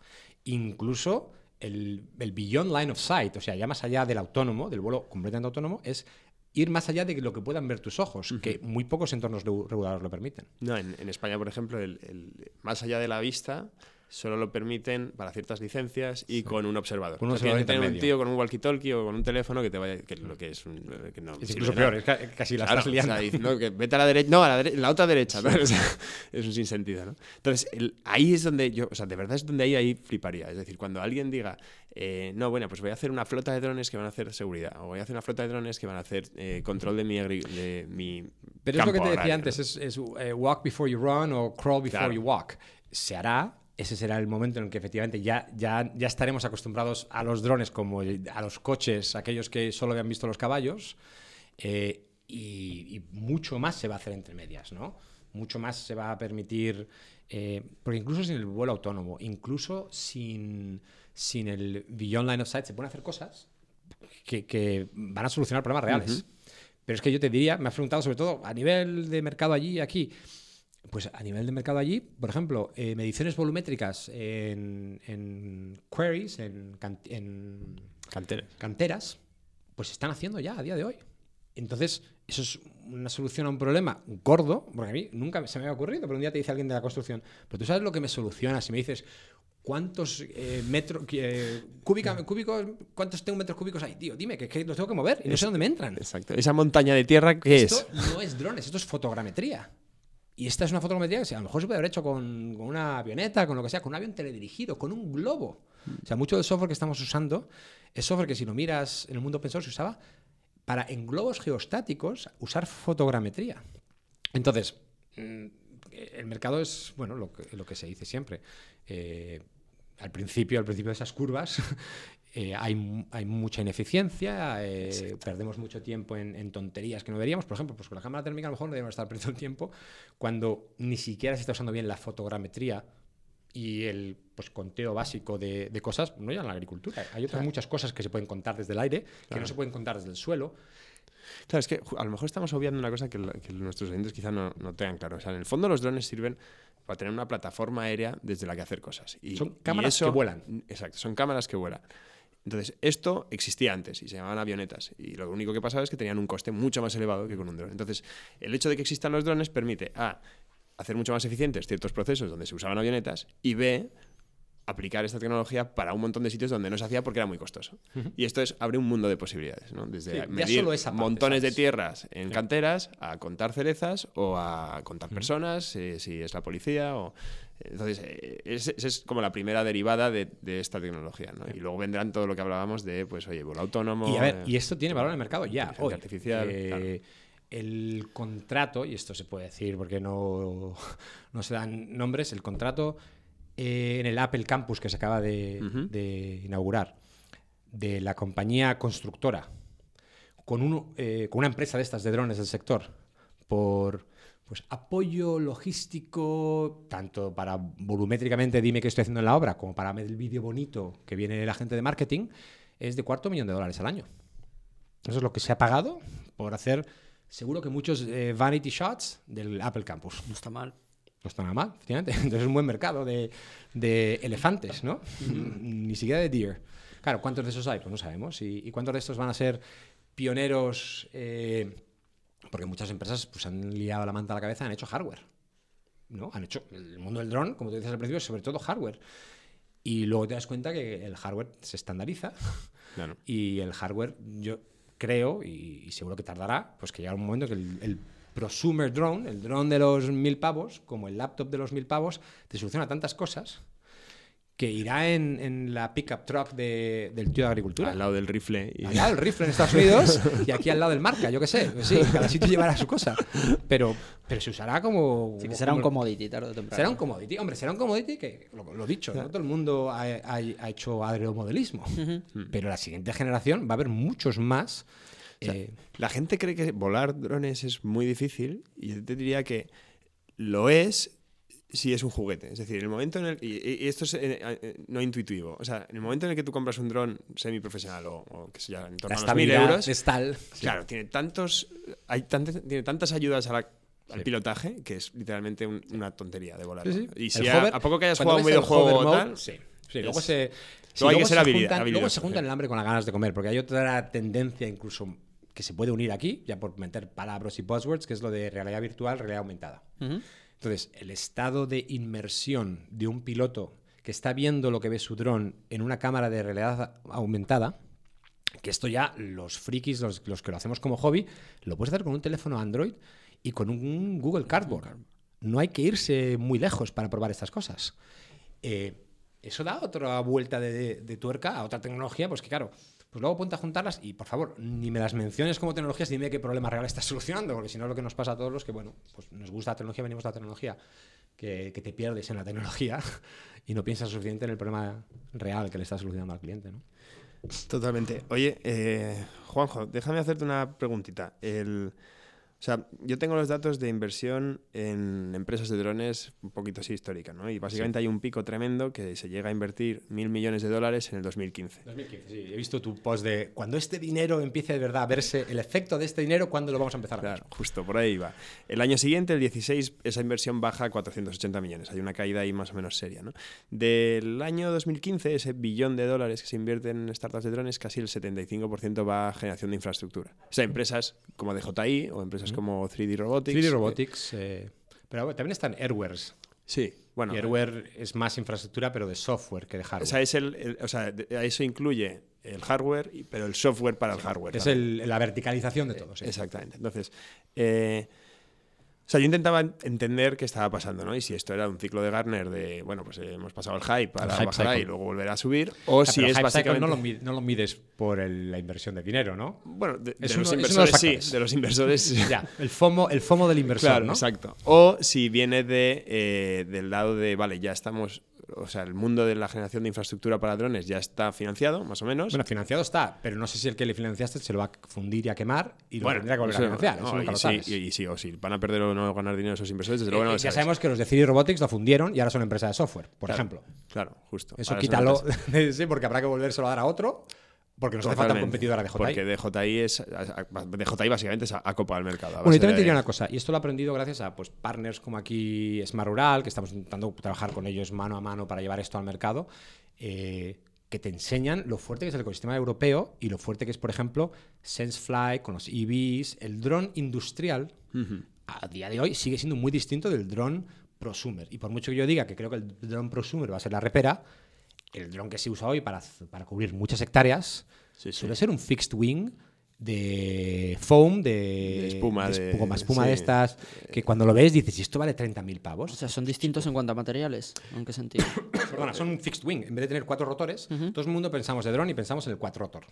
Incluso el, el beyond line of sight, o sea, ya más allá del autónomo, del vuelo completamente autónomo, es ir más allá de lo que puedan ver tus ojos, que muy pocos entornos regu- regulados lo permiten. No, en, en España, por ejemplo, el, el- más allá de la vista, solo lo permiten para ciertas licencias y con un observador. Con un O sea, tienes observador que tener un tío con un walkie-talkie o con un teléfono que te vaya. Que lo que es un. Que no Es sirve incluso peor, es ca- casi la Claro, estás liando. o sea, dice, no, que vete a la derecha. No, a la, dere- la otra derecha. ¿no? O sea, es un sinsentido, ¿no? Entonces, el- ahí es donde yo, o sea, de verdad es donde ahí, ahí fliparía. Es decir, cuando alguien diga, eh, no, bueno, pues voy a hacer una flota de drones que van a hacer seguridad, o voy a hacer una flota de drones que van a hacer eh, control de mi, de mi Pero es lo que te decía agrario, antes, ¿no? es, es, eh, walk before you run o crawl before Claro. you walk. Se hará, ese será el momento en el que efectivamente ya, ya, ya estaremos acostumbrados a los drones como a los coches, aquellos que solo habían visto los caballos, eh, y, y mucho más se va a hacer entre medias, ¿no? Mucho más se va a permitir, eh, porque incluso sin el vuelo autónomo, incluso sin, sin el Beyond Line of Sight, se pueden hacer cosas que, que van a solucionar problemas reales. Pero es que yo te diría, me has preguntado sobre todo a nivel de mercado allí y aquí. Pues a nivel de mercado allí, por ejemplo, eh, mediciones volumétricas en, en queries, en, can- en Canteras. canteras, pues se están haciendo ya a día de hoy. Entonces, eso es una solución a un problema gordo, porque a mí nunca se me había ocurrido, pero un día te dice alguien de la construcción, pero tú sabes lo que me soluciona si me dices cuántos eh, metros eh, cúbica- cúbicos, cuántos tengo metros cúbicos hay, tío, dime que, que los tengo que mover y no sé dónde me entran. Exacto. Esa montaña de tierra, ¿qué esto es? no es drones, esto es fotogrametría. Y esta es una fotogrametría que a lo mejor se puede haber hecho con, una avioneta, con lo que sea, con un avión teledirigido, con un globo. O sea, mucho del software que estamos usando es software que si lo miras en el mundo open se usaba para en globos geostáticos usar fotogrametría. Entonces, mm, el mercado es, bueno, lo que, lo que se dice siempre. Eh, al principio, al principio de esas curvas, eh, hay, hay mucha ineficiencia, eh, perdemos mucho tiempo en, en tonterías que no deberíamos. Por ejemplo, pues con la cámara térmica a lo mejor no deberíamos estar perdiendo el tiempo cuando ni siquiera se está usando bien la fotogrametría y el pues, conteo básico de, de cosas, no ya en la agricultura. Hay otras muchas cosas que se pueden contar desde el aire, que no se pueden contar desde el suelo. Claro, es que a lo mejor estamos obviando una cosa que, que nuestros oyentes quizá no, no tengan claro. O sea, en el fondo los drones sirven para tener una plataforma aérea desde la que hacer cosas. Y, Son y cámaras que vuelan. Exacto, son cámaras que vuelan. Entonces, esto existía antes y se llamaban avionetas. Y lo único que pasaba es que tenían un coste mucho más elevado que con un dron. Entonces, el hecho de que existan los drones permite A, hacer mucho más eficientes ciertos procesos donde se usaban avionetas y B, aplicar esta tecnología para un montón de sitios donde no se hacía porque era muy costoso. Y esto es, abre un mundo de posibilidades, ¿no? Desde Sí, medir parte, montones de tierras en canteras a contar cerezas o a contar personas, eh, si es la policía o... Entonces, eh, es- esa es como la primera derivada de, de esta tecnología, ¿no? Y luego vendrán todo lo que hablábamos de, pues, oye, vuelo autónomo... Y a ver, eh, y esto tiene valor en el mercado ya, hoy. artificial, Eh, El contrato, y esto se puede decir porque no, no se dan nombres, el contrato eh, en el Apple Campus que se acaba de, de inaugurar de la compañía constructora con, un, eh, con una empresa de estas de drones del sector por pues, apoyo logístico, tanto para volumétricamente dime qué estoy haciendo en la obra, como para el vídeo bonito que viene la gente de marketing, es de cuarto millón de dólares al año. Eso es lo que se ha pagado por hacer, seguro que muchos eh, vanity shots del Apple Campus. No está mal. No está nada mal, efectivamente. Entonces es un buen mercado de, de elefantes, ¿no? Ni siquiera de deer. Claro, ¿cuántos de esos hay? Pues no sabemos. ¿Y, y cuántos de estos van a ser pioneros? eh, porque muchas empresas pues, han liado la manta a la cabeza y han hecho hardware. ¿no? Han hecho el mundo del dron, como tú dices al principio, es sobre todo hardware. Y luego te das cuenta que el hardware se estandariza claro. y el hardware, yo creo, y, y seguro que tardará, pues que llegará un momento que el, el prosumer drone, el drone de los mil pavos, como el laptop de los mil pavos, te soluciona tantas cosas que irá en, en la pickup truck de- del tío de agricultura. Al lado del rifle. Y... Al lado del rifle en Estados Unidos y aquí al lado del marca, yo qué sé. Pues sí, cada sitio llevará su cosa. Pero, pero se usará como. Sí, que será un como- commodity tarde o temprano. Será un commodity. Hombre, será un commodity que, lo, lo dicho, no todo el mundo ha, ha- ha hecho aeromodelismo. Pero la siguiente generación va a haber muchos más. eh, La gente cree que volar drones es muy difícil y yo te diría que lo es si es un juguete. Es decir, en el momento en el... Y, y esto es eh, eh, no intuitivo. O sea, en el momento en el que tú compras un dron semiprofesional o, o que sea en torno a los mil euros... es tal. Claro, tiene tantos... Hay tantas, tiene tantas ayudas a la- al Sí. pilotaje que es literalmente un- una tontería de volar. Sí, sí. Y si El a, hover- a poco que hayas jugado un videojuego hover o mode, tal... sí. Sí, luego se, sí, luego hay que luego ser se habili- juntan, luego se juntan sí. el hambre con las ganas de comer, porque hay otra tendencia incluso que se puede unir aquí, ya por meter palabras y buzzwords, que es lo de realidad virtual, realidad aumentada. Ujú. Entonces, el estado de inmersión de un piloto que está viendo lo que ve su dron en una cámara de realidad aumentada, que esto ya los frikis, los, los que lo hacemos como hobby, lo puedes hacer con un teléfono Android y con un Google Cardboard. No hay que irse muy lejos para probar estas cosas. Eh, eso da otra vuelta de, de- de tuerca a otra tecnología, pues que claro, pues luego ponte a juntarlas y por favor, ni me las menciones como tecnologías, dime qué problema real estás solucionando, porque si no lo que nos pasa a todos los que, bueno, pues nos gusta la tecnología, venimos de la tecnología, que, te pierdes en la tecnología y no piensas suficiente en el problema real que le estás solucionando al cliente, ¿no? Totalmente. Oye, eh, Juanjo, déjame hacerte una preguntita. El, o sea, yo tengo los datos de inversión en empresas de drones un poquito así histórica, ¿no? Y básicamente hay un pico tremendo que se llega a invertir mil millones de dólares en el 2015. 2015, sí. He visto tu post de cuando este dinero empiece de verdad a verse, el efecto de este dinero, ¿cuándo lo vamos a empezar a ver? Claro, justo por ahí va. El año siguiente, el 16, esa inversión baja a 480 millones. Hay una caída ahí más o menos seria. ¿no? Del año 2015, ese billón de dólares que se invierte en startups de drones, casi el 75% va a generación de infraestructura. O sea, empresas como DJI o empresas empresas como 3D Robotics. 3D eh, Robotics. eh, pero también están Airwares. sí, bueno. y Airware es más infraestructura, pero de software que de O hardware. sea, es el, el- o sea, de- eso incluye el hardware, pero el software para el hardware. es el- la verticalización de todo. sí. Exactamente. Entonces, eh, o sea, yo intentaba en- entender qué estaba pasando, ¿no? Y si esto era un ciclo de Gartner de, bueno, pues eh, hemos pasado el hype, hype bajará cycle. y luego volverá a subir, o si es básicamente... no lo, mi- no lo mides por el- la inversión de dinero, ¿no? Bueno, de, de los uno- los inversores sí, de los inversores Ya, el FOMO, el FOMO del inversor, Claro, ¿no? exacto. O si viene de, eh, del lado de, vale, ya estamos, o sea, el mundo de la generación de infraestructura para drones ya está financiado, más o menos. Bueno, financiado está, pero no sé si el que le financiaste se lo va a fundir y a quemar y lo tendrá que volver a financiar. no, eso y, lo sí, sabes. y, y sí, o si van a perder o no ganar dinero esos inversores, desde luego no Eh, ya sabes. sabemos que los de 3D Robotics lo fundieron y ahora son empresa de software, por Claro, ejemplo. Claro, justo. Eso quítalo, sí, porque habrá que volvérselo a dar a otro, porque nos hace falta un competidor a DJI. Porque DJI, es, DJI básicamente es a, a copa del mercado. Bueno, y también te diría una cosa, y esto lo he aprendido gracias a pues, partners como aquí Smart Rural, que estamos intentando trabajar con ellos mano a mano para llevar esto al mercado, eh, que te enseñan lo fuerte que es el ecosistema europeo y lo fuerte que es, por ejemplo, SenseFly con los EVs, el dron industrial, a día de hoy sigue siendo muy distinto del dron prosumer. Y por mucho que yo diga que creo que el dron prosumer va a ser la repera, el dron que se usa hoy para, para cubrir muchas hectáreas Sí, sí. suele ser un fixed wing de foam, de, De espuma, de- espuma, espuma sí. de estas, que cuando lo ves dices, ¿y esto vale 30.000 pavos? O sea, son distintos en cuanto a materiales. ¿En qué sentido? Perdona, son un fixed wing. En vez de tener cuatro rotores, todo el mundo pensamos de dron y pensamos en el cuatro rotor.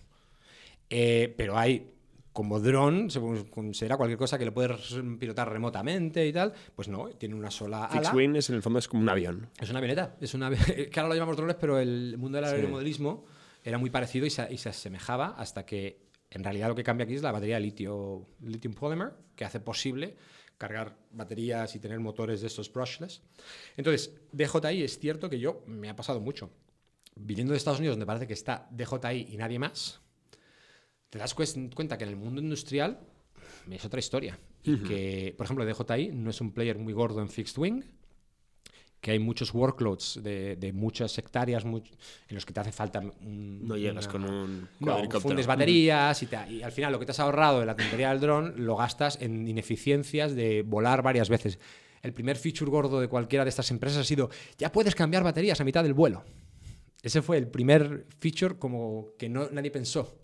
Eh, pero hay, como dron, se considera cualquier cosa que lo puedes pilotar remotamente y tal. Pues no, tiene una sola Fixed ala. wing es en el fondo es como un avión. Es una avioneta. Es una, que ahora lo llamamos drones, pero el mundo del aeromodelismo era muy parecido y se, y se asemejaba hasta que en realidad lo que cambia aquí es la batería de litio, lithium polymer, que hace posible cargar baterías y tener motores de estos brushless. Entonces, DJI es cierto que yo me ha pasado mucho. Viniendo de Estados Unidos, donde parece que está DJI y nadie más, te das cuenta que en el mundo industrial es otra historia. Que, por ejemplo, DJI no es un player muy gordo en fixed wing, que hay muchos workloads de, de muchas hectáreas much- en los que te hace falta un, No llegas una- con un no, fundes baterías y, te- y al final lo que te has ahorrado de la tontería del dron lo gastas en ineficiencias de volar varias veces. El primer feature gordo de cualquiera de estas empresas ha sido, ya puedes cambiar baterías a mitad del vuelo. Ese fue el primer feature como que no, nadie pensó.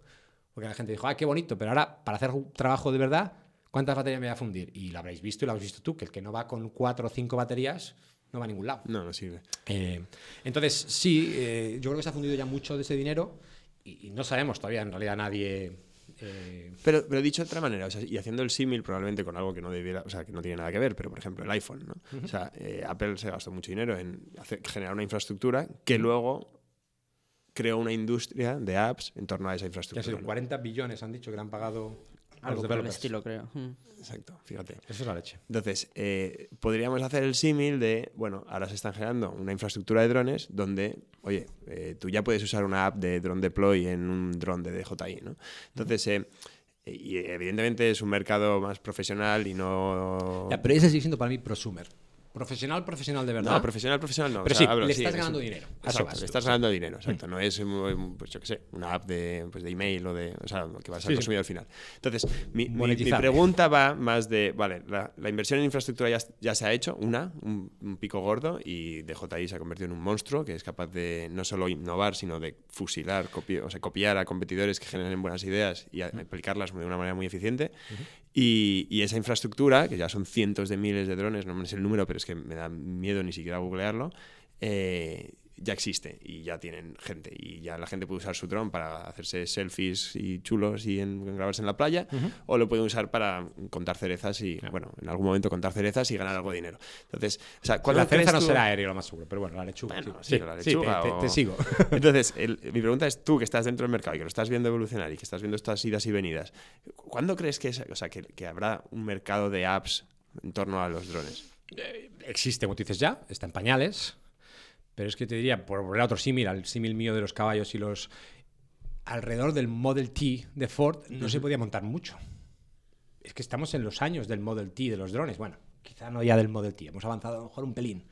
Porque la gente dijo, ah, qué bonito, pero ahora para hacer un trabajo de verdad, ¿cuántas baterías me voy a fundir? Y lo habréis visto y lo habéis visto tú, que el que no va con cuatro o cinco baterías no va a ningún lado. No, no sirve. Eh, entonces, sí, eh, yo creo que se ha fundido ya mucho de ese dinero y, y no sabemos todavía en realidad nadie. eh, Pero, pero dicho de otra manera, o sea, y haciendo el símil probablemente con algo que no debiera, o sea, que no tiene nada que ver, pero por ejemplo el iPhone, ¿no? O sea, eh, Apple se gastó mucho dinero en hacer- generar una infraestructura que luego creó una industria de apps en torno a esa infraestructura. sido ¿no? 40 billones, han dicho que le han pagado a los Algo por el estilo, creo. Mm. Exacto, fíjate. Eso es la leche. Entonces, eh, podríamos hacer el símil de, bueno, ahora se están generando una infraestructura de drones donde, oye, eh, tú ya puedes usar una app de drone deploy en un drone de DJI, ¿no? Entonces, eh, y evidentemente es un mercado más profesional y no... Ya, pero ese sigue siendo para mí prosumer. Profesional, profesional de verdad. No, profesional, profesional no. Pero O sea, sí, hablo, le estás es ganando un- dinero. A eso Exacto, vas le estás ganando dinero, exacto. No es, pues yo qué sé, una app de, pues de email o de. O sea, que vas al Sí, sí. consumidor final. Entonces, mi, mi- mi Monetizable. pregunta va más de. Vale, la, la inversión en infraestructura ya, ya se ha hecho, una, un, un pico gordo, y DJI se ha convertido en un monstruo que es capaz de no solo innovar, sino de fusilar, copi- o sea, copiar a competidores que generen buenas ideas y a- aplicarlas de una manera muy eficiente. Y, y esa infraestructura, que ya son cientos de miles de drones, no me sé el número, pero es que me da miedo ni siquiera googlearlo, eh, ya existe y ya tienen gente. Y ya la gente puede usar su dron para hacerse selfies y chulos y en, en grabarse en la playa, o lo puede usar para contar cerezas y, bueno, en algo momento contar cerezas y ganar algo de dinero. Entonces, o sea, ¿cuándo la cereza no será aéreo lo más seguro, pero bueno, la lechuga. bueno, sí, sí, la lechuga te, te- o- te sigo. Entonces, el- mi pregunta es tú que estás dentro del mercado y que lo estás viendo evolucionar y que estás viendo estas idas y venidas, ¿cuándo crees que, es- o sea, que, que habrá un mercado de apps en torno a los drones? Existe, como tú dices ya, está en pañales, pero es que te diría, por a otro símil, al símil mío de los caballos y los... Alrededor del Model T de Ford no se podía montar mucho. Es que estamos en los años del Model T de los drones. Bueno, quizá no ya del Model T, hemos avanzado a lo mejor un pelín.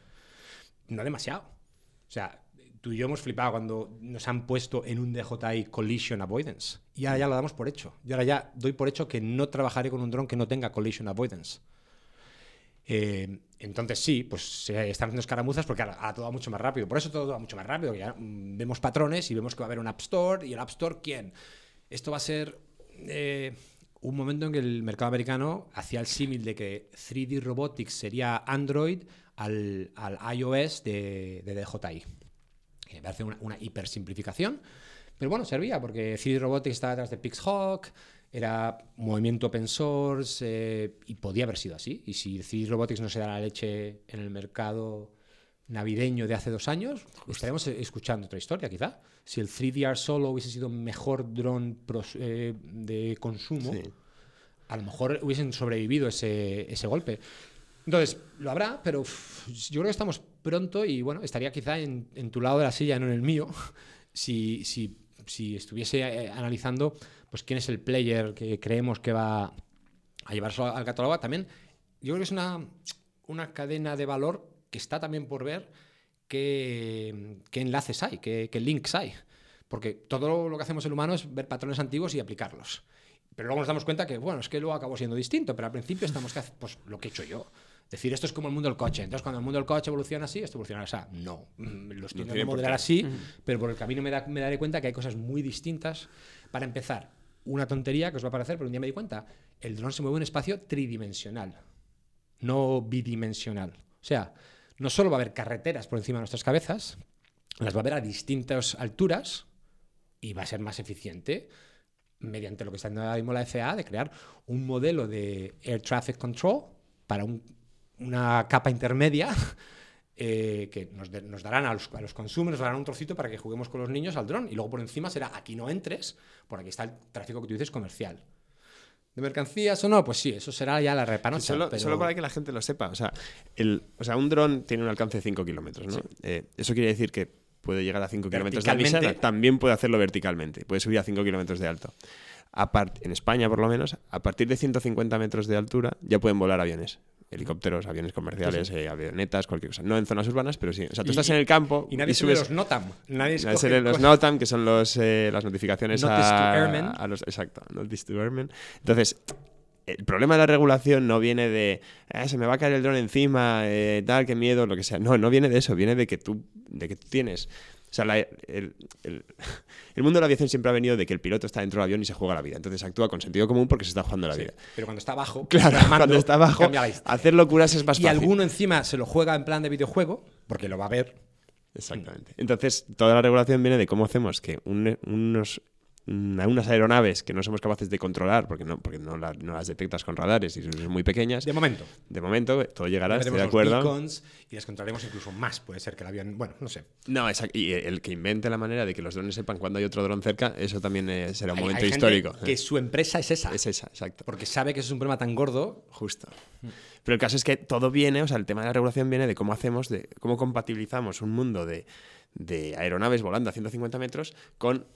No demasiado. O sea, tú y yo hemos flipado cuando nos han puesto en un DJI Collision Avoidance. Y ahora ya lo damos por hecho. Y ahora ya doy por hecho que no trabajaré con un dron que no tenga Collision Avoidance. Eh, entonces sí, pues se están haciendo escaramuzas porque ahora, todo va mucho más rápido. Por eso todo va mucho más rápido. Ya mm, vemos patrones y vemos que va a haber un App Store. ¿Y el App Store quién? Esto va a ser eh, un momento en que el mercado americano hacía el símil de que 3D Robotics sería Android al, iOS de, de DJI. Me parece una, una hipersimplificación. Pero bueno, servía porque 3D Robotics estaba detrás de PixHawk, era movimiento open source eh, y podía haber sido así. Y si 3D Robotics no se da la leche en el mercado navideño de hace dos años, estaríamos escuchando otra historia, quizá. Si el 3DR solo hubiese sido mejor dron eh, de consumo, a lo mejor hubiesen sobrevivido ese, ese golpe. Entonces, lo habrá, pero yo creo que estamos pronto y bueno, estaría quizá en, en, tu lado de la silla, no en el mío, si, si, si estuviese eh, analizando pues quién es el player que creemos que va a llevarse al catálogo. También yo creo que es una, una cadena de valor que está también por ver qué, enlaces hay, qué, links hay. Porque todo lo que hacemos el humano es ver patrones antiguos y aplicarlos. Pero luego nos damos cuenta que, bueno, es que luego acabó siendo distinto, pero al principio estamos que pues lo que he hecho yo. Decir, esto es como el mundo del coche. Entonces, cuando el mundo del coche evoluciona así, esto evoluciona así. No, mm, lo estoy no modelar así, pero por el camino me, me daré cuenta que hay cosas muy distintas. Para empezar, una tontería que os va a parecer, pero un día me di cuenta, el dron se mueve en un espacio tridimensional, no bidimensional. O sea, no solo va a haber carreteras por encima de nuestras cabezas, las va a haber a distintas alturas y va a ser más eficiente mediante lo que está haciendo ahora mismo la FAA de crear un modelo de Air Traffic Control para una capa intermedia eh, que nos, darán a los, a los, consumos, nos darán un trocito para que juguemos con los niños al dron y luego por encima será aquí no entres, por aquí está el tráfico que tú dices comercial de mercancías o no, pues sí, eso será ya la repanocha. Solo, solo, para que la gente lo sepa. O sea, el, o sea un dron tiene un alcance de 5 kilómetros, ¿no? Eh, eso quiere decir que puede llegar a 5 kilómetros de altura, también puede hacerlo verticalmente, puede subir a 5 kilómetros de alto. en España, por lo menos, a partir de 150 metros de altura ya pueden volar aviones helicópteros, aviones comerciales, eh, avionetas, cualquier cosa. No en zonas urbanas, pero sí. O sea, tú estás en el campo y nadie y subes... los NOTAM. Nadie, nadie los NOTAM, que son los, eh, las notificaciones a, a, los... Exacto, Notice to Airmen. Entonces, el problema de la regulación no viene de ah, se me va a caer el dron encima, eh, tal, qué miedo, lo que sea. No, no viene de eso, viene de que tú, de que tú tienes. O sea, el, mundo de la aviación siempre ha venido de que el piloto está dentro del avión y se juega la vida. Entonces actúa con sentido común porque se está jugando la vida. Pero cuando está abajo, claro, cuando está abajo, hacer locuras es más fácil. Y alguno encima se lo juega en plan de videojuego, porque lo va a ver. Exactamente. Entonces, toda la regulación viene de cómo hacemos que unos Mm, unas aeronaves que no somos capaces de controlar porque no, porque no, las detectas con radares y son muy pequeñas. De momento. De momento, todo llegará, estoy de acuerdo. y las controlaremos incluso más. Puede ser que el avión. Bueno, no sé. No, y el que invente la manera de que los drones sepan cuando hay otro dron cerca, eso también eh, será un momento histórico. que su empresa es esa. Es esa, exacto. Porque sabe que eso es un problema tan gordo. Justo. Pero el caso es que todo viene, o sea, el tema de la regulación viene de cómo hacemos, de cómo compatibilizamos un mundo de, de aeronaves volando a 150 metros con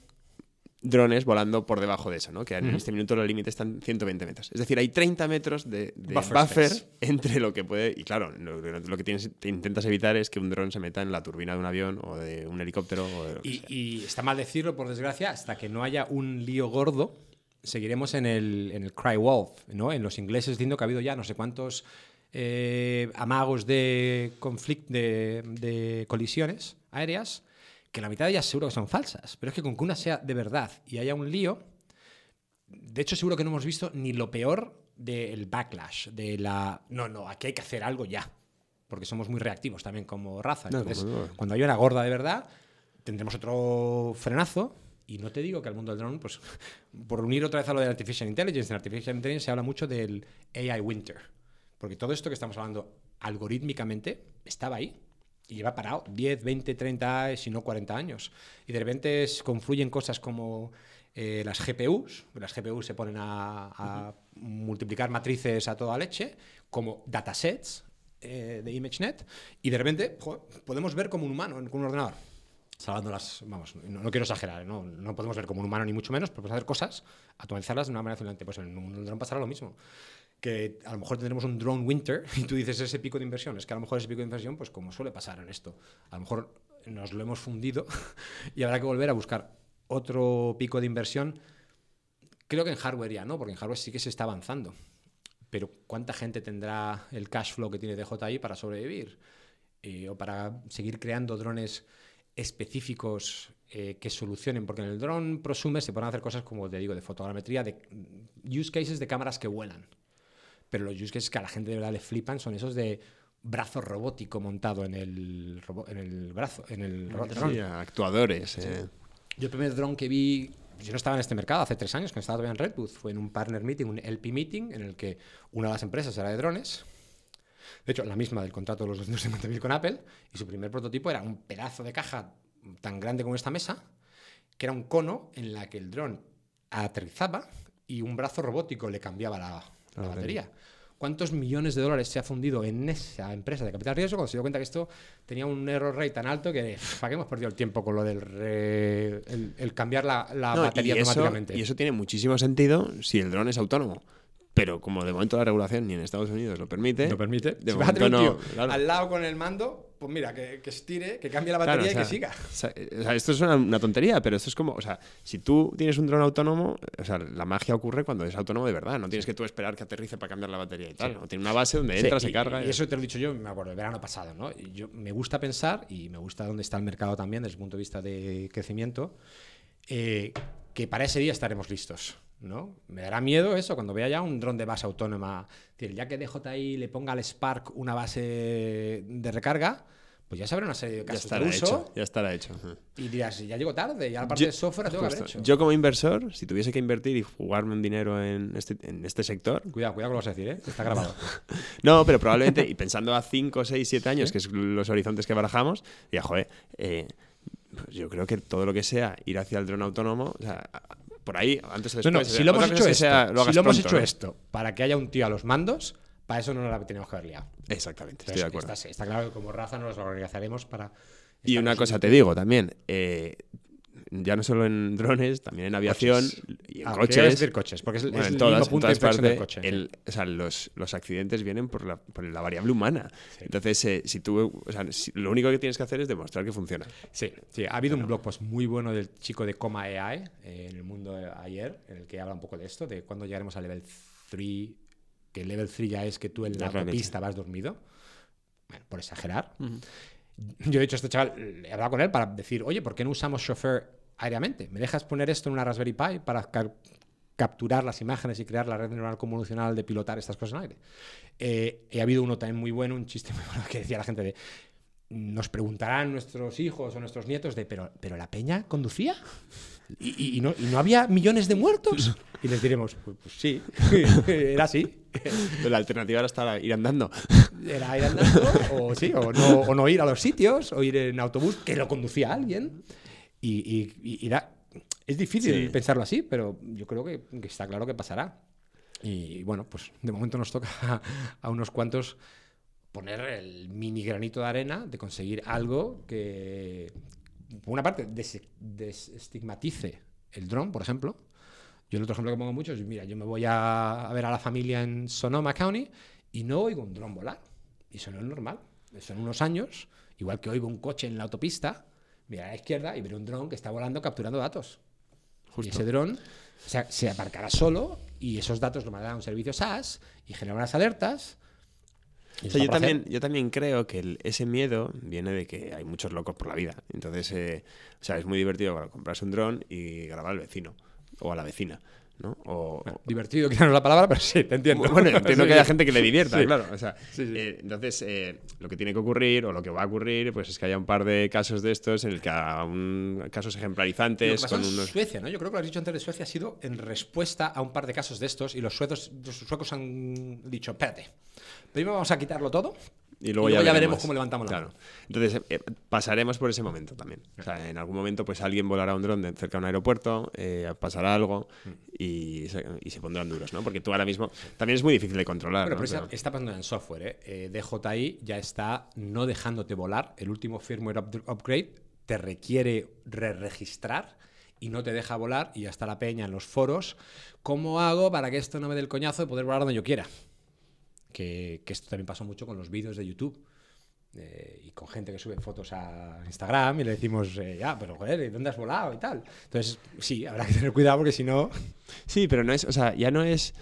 drones volando por debajo de eso, ¿no? Que en este minuto los límites están 120 metros. Es decir, hay 30 metros de, buffer, entre lo que puede... Y claro, lo, que tienes, te intentas evitar es que un dron se meta en la turbina de un avión o de un helicóptero. y, está mal decirlo, por desgracia, hasta que no haya un lío gordo, seguiremos en el, en el cry wolf, ¿no? En los ingleses diciendo que ha habido ya no sé cuántos eh, amagos de conflicto, de, de colisiones aéreas que la mitad de ellas seguro que son falsas, pero es que con que una sea de verdad y haya un lío, de hecho seguro que no hemos visto ni lo peor del backlash, de la, no, no, aquí hay que hacer algo ya, porque somos muy reactivos también como raza. Entonces, cuando haya una gorda de verdad, tendremos otro frenazo. Y no te digo que al mundo del drone, pues por unir otra vez a lo de Artificial Intelligence, en Artificial Intelligence se habla mucho del AI Winter, porque todo esto que estamos hablando algorítmicamente estaba ahí y lleva parado 10, 20, 30, si no 40 años. Y de repente confluyen cosas como eh, las GPUs, las GPUs se ponen a, multiplicar matrices a toda leche, como datasets eh, de ImageNet, y de repente podemos ver como un humano con un ordenador. Salvando las, vamos, no, quiero exagerar, ¿no? no podemos ver como un humano ni mucho menos, pero podemos hacer cosas, automatizarlas de una manera excelente. Pues en un dron pasará lo mismo que a lo mejor tendremos un drone winter y tú dices ese pico de inversión. Es que a lo mejor ese pico de inversión, pues como suele pasar en esto, a lo mejor nos lo hemos fundido y habrá que volver a buscar otro pico de inversión. Creo que en hardware ya no, porque en hardware sí que se está avanzando. Pero ¿cuánta gente tendrá el cash flow que tiene DJI para sobrevivir? Eh, o para seguir creando drones específicos eh, que solucionen, porque en el drone prosumer se pueden hacer cosas como te digo, de fotogrametría, de use cases de cámaras que vuelan. Pero los use cases que a la gente de verdad le flipan son esos de brazo robótico montado en el, robo- en el brazo, en el. Sí, actuadores. eh. Yo el primer dron que vi, yo no estaba en este mercado hace tres años, cuando estaba todavía en Redwood, fue en un partner meeting, un LP meeting, en el que una de las empresas era de drones. De hecho, la misma del contrato de los 250.000 con Apple, y su primer prototipo era un pedazo de caja tan grande como esta mesa, que era un cono en la que el dron aterrizaba y un brazo robótico le cambiaba la, la batería. ¿Cuántos millones de dólares se ha fundido en esa empresa de capital riesgo cuando se dio cuenta que esto tenía un error rate tan alto que "Pff, ¿para qué hemos perdido el tiempo con lo del re- el, el cambiar la, la No, batería y eso, automáticamente? y eso tiene muchísimo sentido si el dron es autónomo. Pero como de momento la regulación ni en Estados Unidos lo permite. ¿Lo permite? De si momento no, claro. al lado con el mando, pues mira, que, que estire, que cambie la Claro, batería o sea, y que siga. o sea, o sea, esto es una, una tontería, pero esto es como, o sea, si tú tienes un dron autónomo, o sea, la magia ocurre cuando es autónomo de verdad. No tienes que tú esperar que aterrice para cambiar la batería y tal. ¿no? Tiene una base donde entra, Sí, se y- carga. Y, eso te lo he dicho yo, me acuerdo, el verano pasado, ¿no? Yo, me gusta pensar, y me gusta dónde está el mercado también desde el punto de vista de crecimiento, eh, que para ese día estaremos listos, ¿no? Me dará miedo eso cuando vea ya un dron de base autónoma. Ya que DJI le ponga al Spark una base de recarga, pues ya sabrá una serie de ya casos estará de uso hecho. Ya estará hecho. Y dirás, ya llego tarde, ya la parte Yo- de software la tengo que haber hecho. Yo como inversor, si tuviese que invertir y jugarme un dinero en este, en este sector, Cuidado, cuidado con lo que vas a decir, ¿eh? Está grabado. No, pero probablemente, y pensando a 5, 6, 7 años, que es los horizontes que barajamos, ya, joder, eh, pues yo creo que todo lo que sea ir hacia el dron autónomo, o sea, por ahí, antes o No, después. no, o sea, si lo hemos hecho cosa es que esto, sea- lo si hagas lo hemos pronto, hecho ¿no? esto para que haya un tío a los mandos, para eso no la teníamos que haber liado. Exactamente, estoy de acuerdo. Está, está claro que como raza nos organizaremos para. Y una cosa te digo también, eh, ya no solo en drones, también en aviación y en Ah, coches. decir coches, porque es, Bueno, es en el todas, en punto de todas inflexión del partes, coche. el- o sea, los, los accidentes vienen por la, por la variable humana. Entonces, eh, si tú, o sea, si- lo único que tienes que hacer es demostrar que funciona. Sí, sí, ha habido un blog post muy bueno del chico de Coma AI eh, en el mundo ayer, en el que habla un poco de esto, de cuándo llegaremos a level 3, que el level 3 ya es que tú en la realmente. autopista vas dormido. Bueno, por exagerar. Yo he dicho a este chaval, he hablado con él para decir, oye, ¿por qué no usamos chauffeur aéreamente? ¿Me dejas poner esto en una Raspberry Pi para ca- capturar las imágenes y crear la red neuronal convolucional de pilotar estas cosas en aire? Eh, he habido uno también muy bueno, un chiste muy bueno que decía la gente de, nos preguntarán nuestros hijos o nuestros nietos de, pero, pero la peña conducía y, y- no, y no había millones de muertos. Y les diremos, pues, pues sí, era así. Pero la alternativa era estar ir andando. Era ir andando, o sí, o no, o no ir a los sitios, o ir en autobús, que lo conducía alguien. Y, y- da- es difícil Sí. pensarlo así, pero yo creo que, que está claro que pasará. Y bueno, pues de momento nos toca a, a unos cuantos poner el mini granito de arena de conseguir algo que, por una parte, des- desestigmatice el dron, por ejemplo. Yo el otro ejemplo que pongo mucho es, mira, yo me voy a, a ver a la familia en Sonoma County y no oigo un dron volar. Y eso no es normal. Eso en unos años, igual que oigo un coche en la autopista, mira a la izquierda y veré un dron que está volando capturando datos. Y ese dron se, se aparcará solo y esos datos lo mandará a un servicio SaaS y generará unas alertas. O sea, yo, también, yo también creo que el- ese miedo viene de que hay muchos locos por la vida. Entonces, eh, o sea, es muy divertido comprarse un dron y grabar al vecino o a la vecina. ¿No? O, Divertido, que no es la palabra, pero sí, te entiendo. Bueno, entiendo Sí. que haya gente que le divierta, Sí. claro. O sea, Sí, eh, entonces, eh, lo que tiene que ocurrir o lo que va a ocurrir, pues es que haya un par de casos de estos en el que haga un, casos Lo que ejemplarizantes con en unos. Suecia, ¿no? Yo creo que lo has dicho antes de Suecia ha sido en respuesta a un par de casos de estos y los suecos, los suecos han dicho, espérate, primero vamos a quitarlo todo Y luego, Y ya, luego ya veremos veremos cómo levantamos la Claro. mano. Entonces, eh, pasaremos por ese momento también. O sea, en algún momento, pues alguien volará un dron cerca de un aeropuerto, eh, pasará algo y se, y se pondrán duros, ¿no? Porque tú ahora mismo también es muy difícil de controlar. Bueno, ¿no? pero está pasando en software. ¿eh? Eh, DJI ya está no dejándote volar. El último firmware up- upgrade te requiere re-registrar y no te deja volar. Y ya está la peña en los foros. ¿Cómo hago para que esto no me dé el coñazo de poder volar donde yo quiera? Que, que esto también pasó mucho con los vídeos de YouTube. eh, y con gente que sube fotos a Instagram y le decimos, eh, ya, pero joder, ¿dónde has volado y tal? Entonces, sí, habrá que tener cuidado porque si no... Sí, pero no es, o sea, ya no es...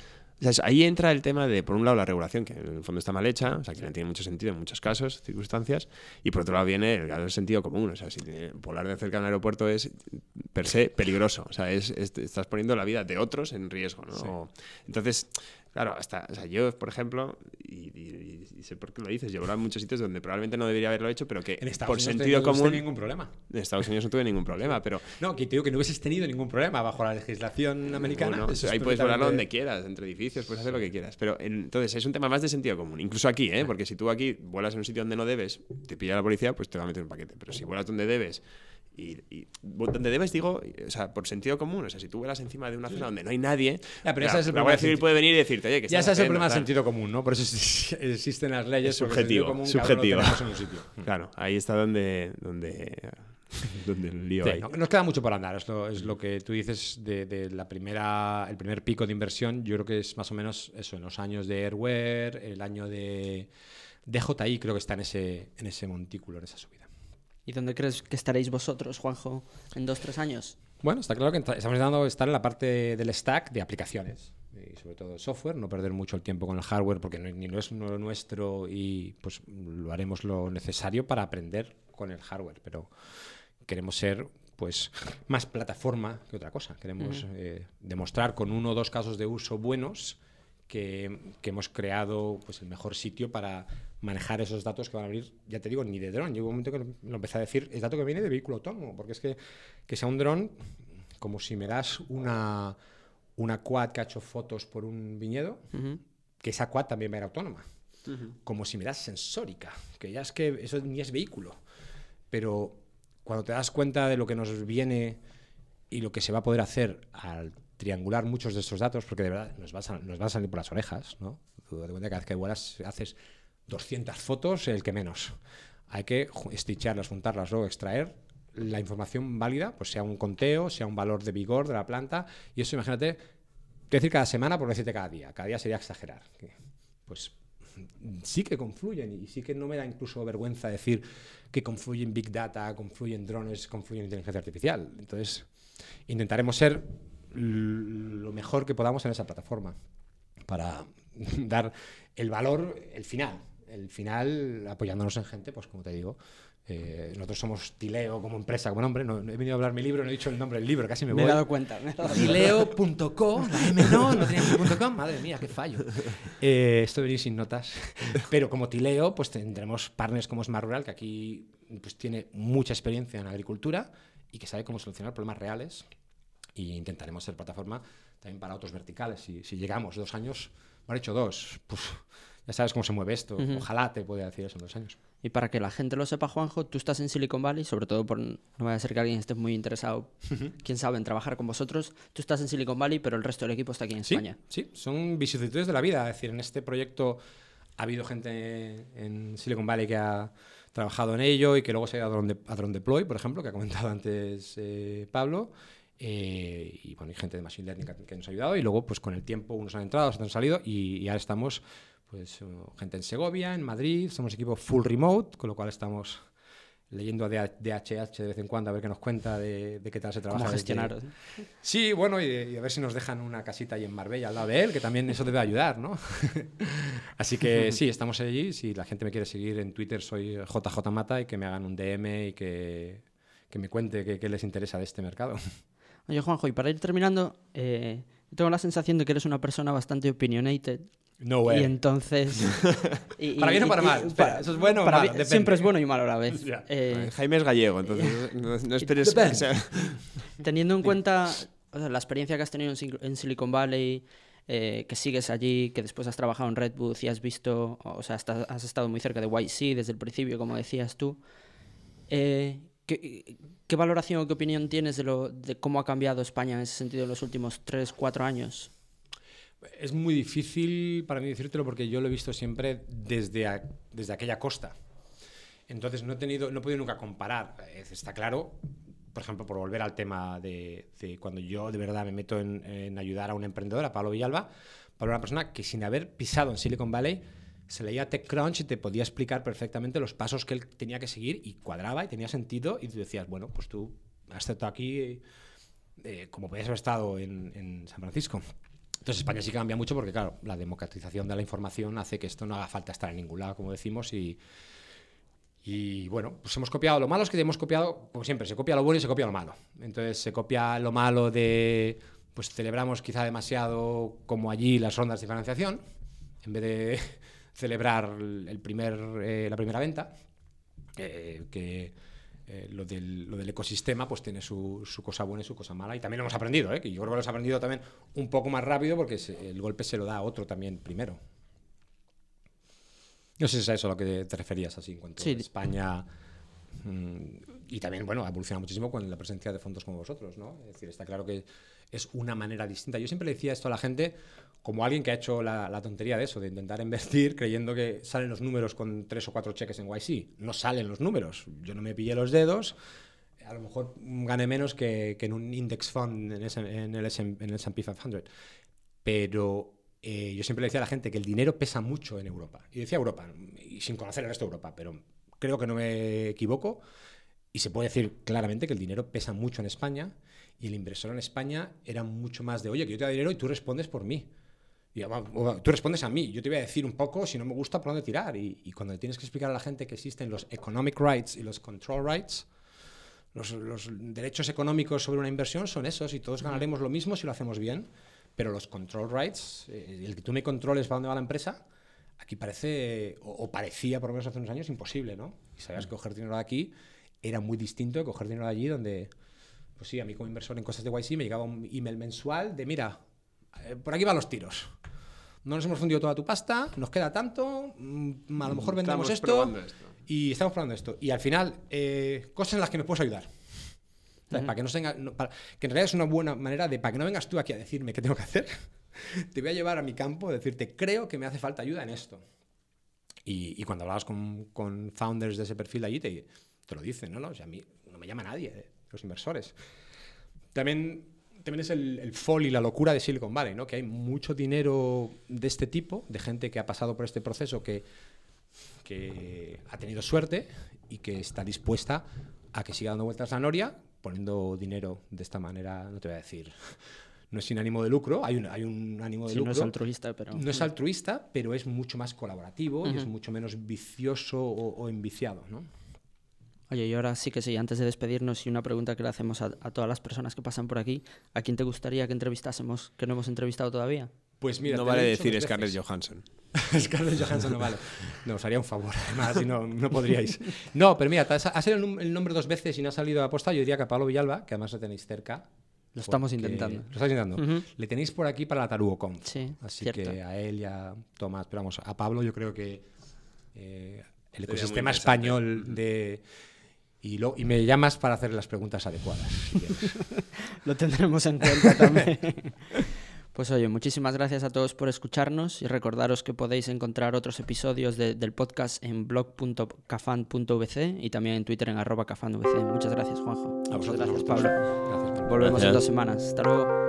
o sea, ahí entra el tema de, por un lado, la regulación, que en el fondo está mal hecha, o sea, que no tiene mucho sentido en muchos casos, circunstancias, y por otro lado viene el, el sentido común, o sea, si volar de cerca de un aeropuerto es, per se, peligroso, o sea, es, es- estás poniendo la vida de otros en riesgo, ¿no? Sí. Entonces, claro, hasta, o sea, yo, por ejemplo, y, y- y sé por qué lo dices, yo volado en muchos sitios donde probablemente no debería haberlo hecho, pero que En Estados por Unidos sentido no común... ningún problema. En Estados Unidos no tuve ningún problema, pero No, que te digo que no hubieses tenido ningún problema bajo la legislación americana. Bueno, eso es ahí puedes volarlo donde quieras, entre edificios, puedes hacer lo que quieras. Pero en- entonces es un tema más de sentido común. Incluso aquí, ¿eh? porque si tú aquí vuelas en un sitio donde no debes, te pilla la policía, pues te va a meter un paquete. Pero si vuelas donde debes, y, y- donde debes, digo, o sea, por sentido común, o sea, si tú vuelas encima de una zona donde no hay nadie, Ya, pero la, es el la Guardia Civil puede venir y decirte, oye, que Ya ese es el problema del sentido común, ¿no? Por eso es- existen las leyes. Subjetivo, común subjetivo. un sitio. Claro, ahí está donde, donde, donde el lío Sí, hay. no- nos queda mucho por andar, es lo, es lo que tú dices de, de la primera, el primer pico de inversión, yo creo que es más o menos eso, en los años de Airware, el año de DJI creo que está en ese, en ese montículo, en esa subida. ¿Y dónde crees que estaréis vosotros, Juanjo, en dos, tres años? Bueno, está claro que estamos intentando estar en la parte del stack de aplicaciones y sobre todo software, no perder mucho el tiempo con el hardware porque no, ni no es lo nuestro y pues lo haremos lo necesario para aprender con el hardware, pero queremos ser pues más plataforma que otra cosa. Queremos eh, demostrar con uno o dos casos de uso buenos que, que hemos creado pues el mejor sitio para manejar esos datos que van a venir, ya te digo, ni de dron. Llegó un momento que lo, empecé a decir, es dato que viene de vehículo autónomo, porque es que que sea un dron como si me das una, una quad que ha hecho fotos por un viñedo, que esa quad también va a ir autónoma. Como si me das sensórica, que ya es que eso ni es vehículo. Pero cuando te das cuenta de lo que nos viene y lo que se va a poder hacer al triangular muchos de estos datos, porque de verdad nos va a, nos va a salir por las orejas, ¿no? Tú date cuenta que cada vez que vuelas haces 200 fotos, el que menos. Hay que esticharlas, juntarlas, luego extraer la información válida, pues sea un conteo, sea un valor de vigor de la planta, y eso imagínate, te decir cada semana por decirte cada día, cada día sería exagerar. Pues sí que confluyen y sí que no me da incluso vergüenza decir que confluyen Big Data, confluyen drones, confluyen inteligencia artificial. Entonces, intentaremos ser lo mejor que podamos en esa plataforma para dar el valor, el final. El final apoyándonos en gente, pues como te digo, eh, nosotros somos Tileo como empresa, como nombre. No, no he venido a hablar mi libro, no he dicho el nombre del libro, casi me, voy. me he dado cuenta. Tileo.co, la M no, no .com, madre mía, qué fallo. Eh, esto venir sin notas. Pero como Tileo, pues tendremos partners como Smart Rural, que aquí pues, tiene mucha experiencia en agricultura y que sabe cómo solucionar problemas reales. Y intentaremos ser plataforma también para otros verticales. Si, si llegamos dos años, me han hecho dos, pues ya sabes cómo se mueve esto. Ojalá te pueda decir eso en dos años. Y para que la gente lo sepa, Juanjo, tú estás en Silicon Valley, sobre todo por no vaya a ser que alguien esté muy interesado, quién sabe, en trabajar con vosotros. Tú estás en Silicon Valley, pero el resto del equipo está aquí en Sí, España. sí, son vicisitudes de la vida. Es decir, en este proyecto ha habido gente en Silicon Valley que ha trabajado en ello y que luego se ha ido a Drone, a Drone Deploy, por ejemplo, que ha comentado antes eh, Pablo. Eh, y bueno, hay gente de Machine Learning que, que nos ha ayudado. Y luego, pues con el tiempo, unos han entrado, otros han salido. Y, y ahora estamos, pues, eh, gente en Segovia, en Madrid. Somos equipo full remote, con lo cual estamos leyendo a DHH de vez en cuando a ver qué nos cuenta de, de qué tal se trabaja. ¿Cómo desde- gestionar? Sí, bueno, y, y a ver si nos dejan una casita ahí en Marbella al lado de él, que también eso debe ayudar, ¿no? Así que sí, estamos allí. Si la gente me quiere seguir en Twitter, soy JJ Mata y que me hagan un DM y que, que me cuente qué, qué les interesa de este mercado. Oye, Juanjo, y para ir terminando, eh, tengo la sensación de que eres una persona bastante opinionated. No Y entonces. y- Para bien o para y- mal? y- Espera, ¿eso es bueno o para malo? Depende. Siempre es bueno y malo a la vez. Eh, Jaime es gallego, entonces no, no esperes que Depende. sea... Teniendo en cuenta o sea, la experiencia que has tenido en, Sil- en Silicon Valley, eh, que sigues allí, que después has trabajado en Redwood y has visto, o sea, has estado muy cerca de YC desde el principio, como decías tú. eh, ¿qué, qué valoración o qué opinión tienes de, lo, de cómo ha cambiado España en ese sentido en los últimos 3, 4 años? Es muy difícil para mí decírtelo porque yo lo he visto siempre desde, a- desde aquella costa. Entonces no he tenido, no he podido nunca comparar. Está claro, por ejemplo, por volver al tema de, de cuando yo de verdad me meto en, ayudar a un emprendedor, a Pablo Villalba, Pablo era una persona que sin haber pisado en Silicon Valley se leía TechCrunch y te podía explicar perfectamente los pasos que él tenía que seguir y cuadraba y tenía sentido y tú decías, bueno, pues tú has estado aquí eh, como podías haber estado en San Francisco. Entonces España sí cambia mucho porque, claro, la democratización de la información hace que esto no haga falta estar en ningún lado, como decimos, y, bueno, pues hemos copiado. Lo malo es que hemos copiado, como siempre, se copia lo bueno y se copia lo malo. Entonces se copia lo malo de, pues celebramos quizá demasiado como allí las rondas de financiación, en vez de celebrar el primer, eh, la primera venta, eh, que eh, lo, del, lo, del, ecosistema pues tiene su, su, cosa buena y su cosa mala. Y también lo hemos aprendido, ¿eh? que yo creo que lo hemos aprendido también un poco más rápido porque se, el golpe se lo da a otro también primero. No sé si es a eso a lo que te referías, así en cuanto Sí. a España. mm, y también, bueno, ha evolucionado muchísimo con la presencia de fondos como vosotros, ¿no? Es decir, está claro que es una manera distinta. Yo siempre le decía esto a la gente como alguien que ha hecho la, tontería de eso, de intentar invertir creyendo que salen los números con tres o cuatro cheques en YC. No salen los números. Yo no me pillé los dedos. A lo mejor gané menos que, en un index fund en, ese- en el S&P en el S&P 500. Pero eh, yo siempre le decía a la gente que el dinero pesa mucho en Europa. Y decía Europa, y sin conocer el resto de Europa, pero creo que no me equivoco. Y se puede decir claramente que el dinero pesa mucho en España y el inversor en España era mucho más de, oye, que yo te doy dinero y tú respondes por mí. Y, "Ah, tú respondes a mí, yo te voy a decir un poco, si no me gusta, por dónde tirar. Y, y cuando le tienes que explicar a la gente que existen los economic rights y los control rights, los, los derechos económicos sobre una inversión son esos y todos ganaremos lo mismo si lo hacemos bien, pero los control rights, eh, el que tú me controles para dónde va la empresa, aquí parece, o, o parecía por lo menos hace unos años, imposible, ¿no? Y sabías que coger dinero de aquí era muy distinto de coger dinero de allí donde, pues sí, a mí como inversor en cosas de YC me llegaba un email mensual de, mira, eh, por aquí van los tiros. No nos hemos fundido toda tu pasta, nos queda tanto, mm, a lo mejor vendemos Estamos esto, esto. y estamos probando esto. Y al final, eh, cosas en las que me puedes ayudar. O sea, Para que no tenga, no- para- que en realidad es una buena manera de, para que no vengas tú aquí a decirme qué tengo que hacer, te voy a llevar a mi campo, a decirte, creo que me hace falta ayuda en esto. Y, y cuando hablabas con, con founders de ese perfil de allí, te, te lo dicen, ¿no? ¿no? O sea, a mí no me llama nadie, eh, los inversores. También, también es el, el fall y la locura de Silicon Valley, ¿no? Que hay mucho dinero de este tipo, de gente que ha pasado por este proceso que, que ha tenido suerte y que está dispuesta a que siga dando vueltas la noria, poniendo dinero de esta manera, no te voy a decir, no es sin ánimo de lucro, hay un, hay un ánimo de Sí, lucro. no es altruista, pero... No es altruista, pero es mucho más colaborativo y es mucho menos vicioso o, o enviciado, ¿no? Oye, y ahora sí que sí, antes de despedirnos y una pregunta que le hacemos a, a todas las personas que pasan por aquí, ¿a quién te gustaría que entrevistásemos que no hemos entrevistado todavía? Pues mira, no vale decir Scarlett. Johansson. Scarlett Johansson no vale. No, os haría un favor, además, si no, no podríais. No, pero mira, te has- ha salido el nombre dos veces y no ha salido a aposta. Yo diría que a Pablo Villalba, que además lo tenéis cerca. Lo estamos intentando. Lo estáis intentando. Le tenéis por aquí para la TarugoConf. Sí, Así cierto. que a él y a Tomás, pero vamos, a Pablo yo creo que eh, el ecosistema español de y, me llamas para hacer las preguntas adecuadas. Lo tendremos en cuenta también. Pues oye, muchísimas gracias a todos por escucharnos y recordaros que podéis encontrar otros episodios del podcast en blog.cafan.vc y también en Twitter en arroba cafanvc. Muchas gracias, Juanjo. A vosotros, gracias. Pablo. Gracias, Pablo. Volvemos en dos semanas. Hasta luego.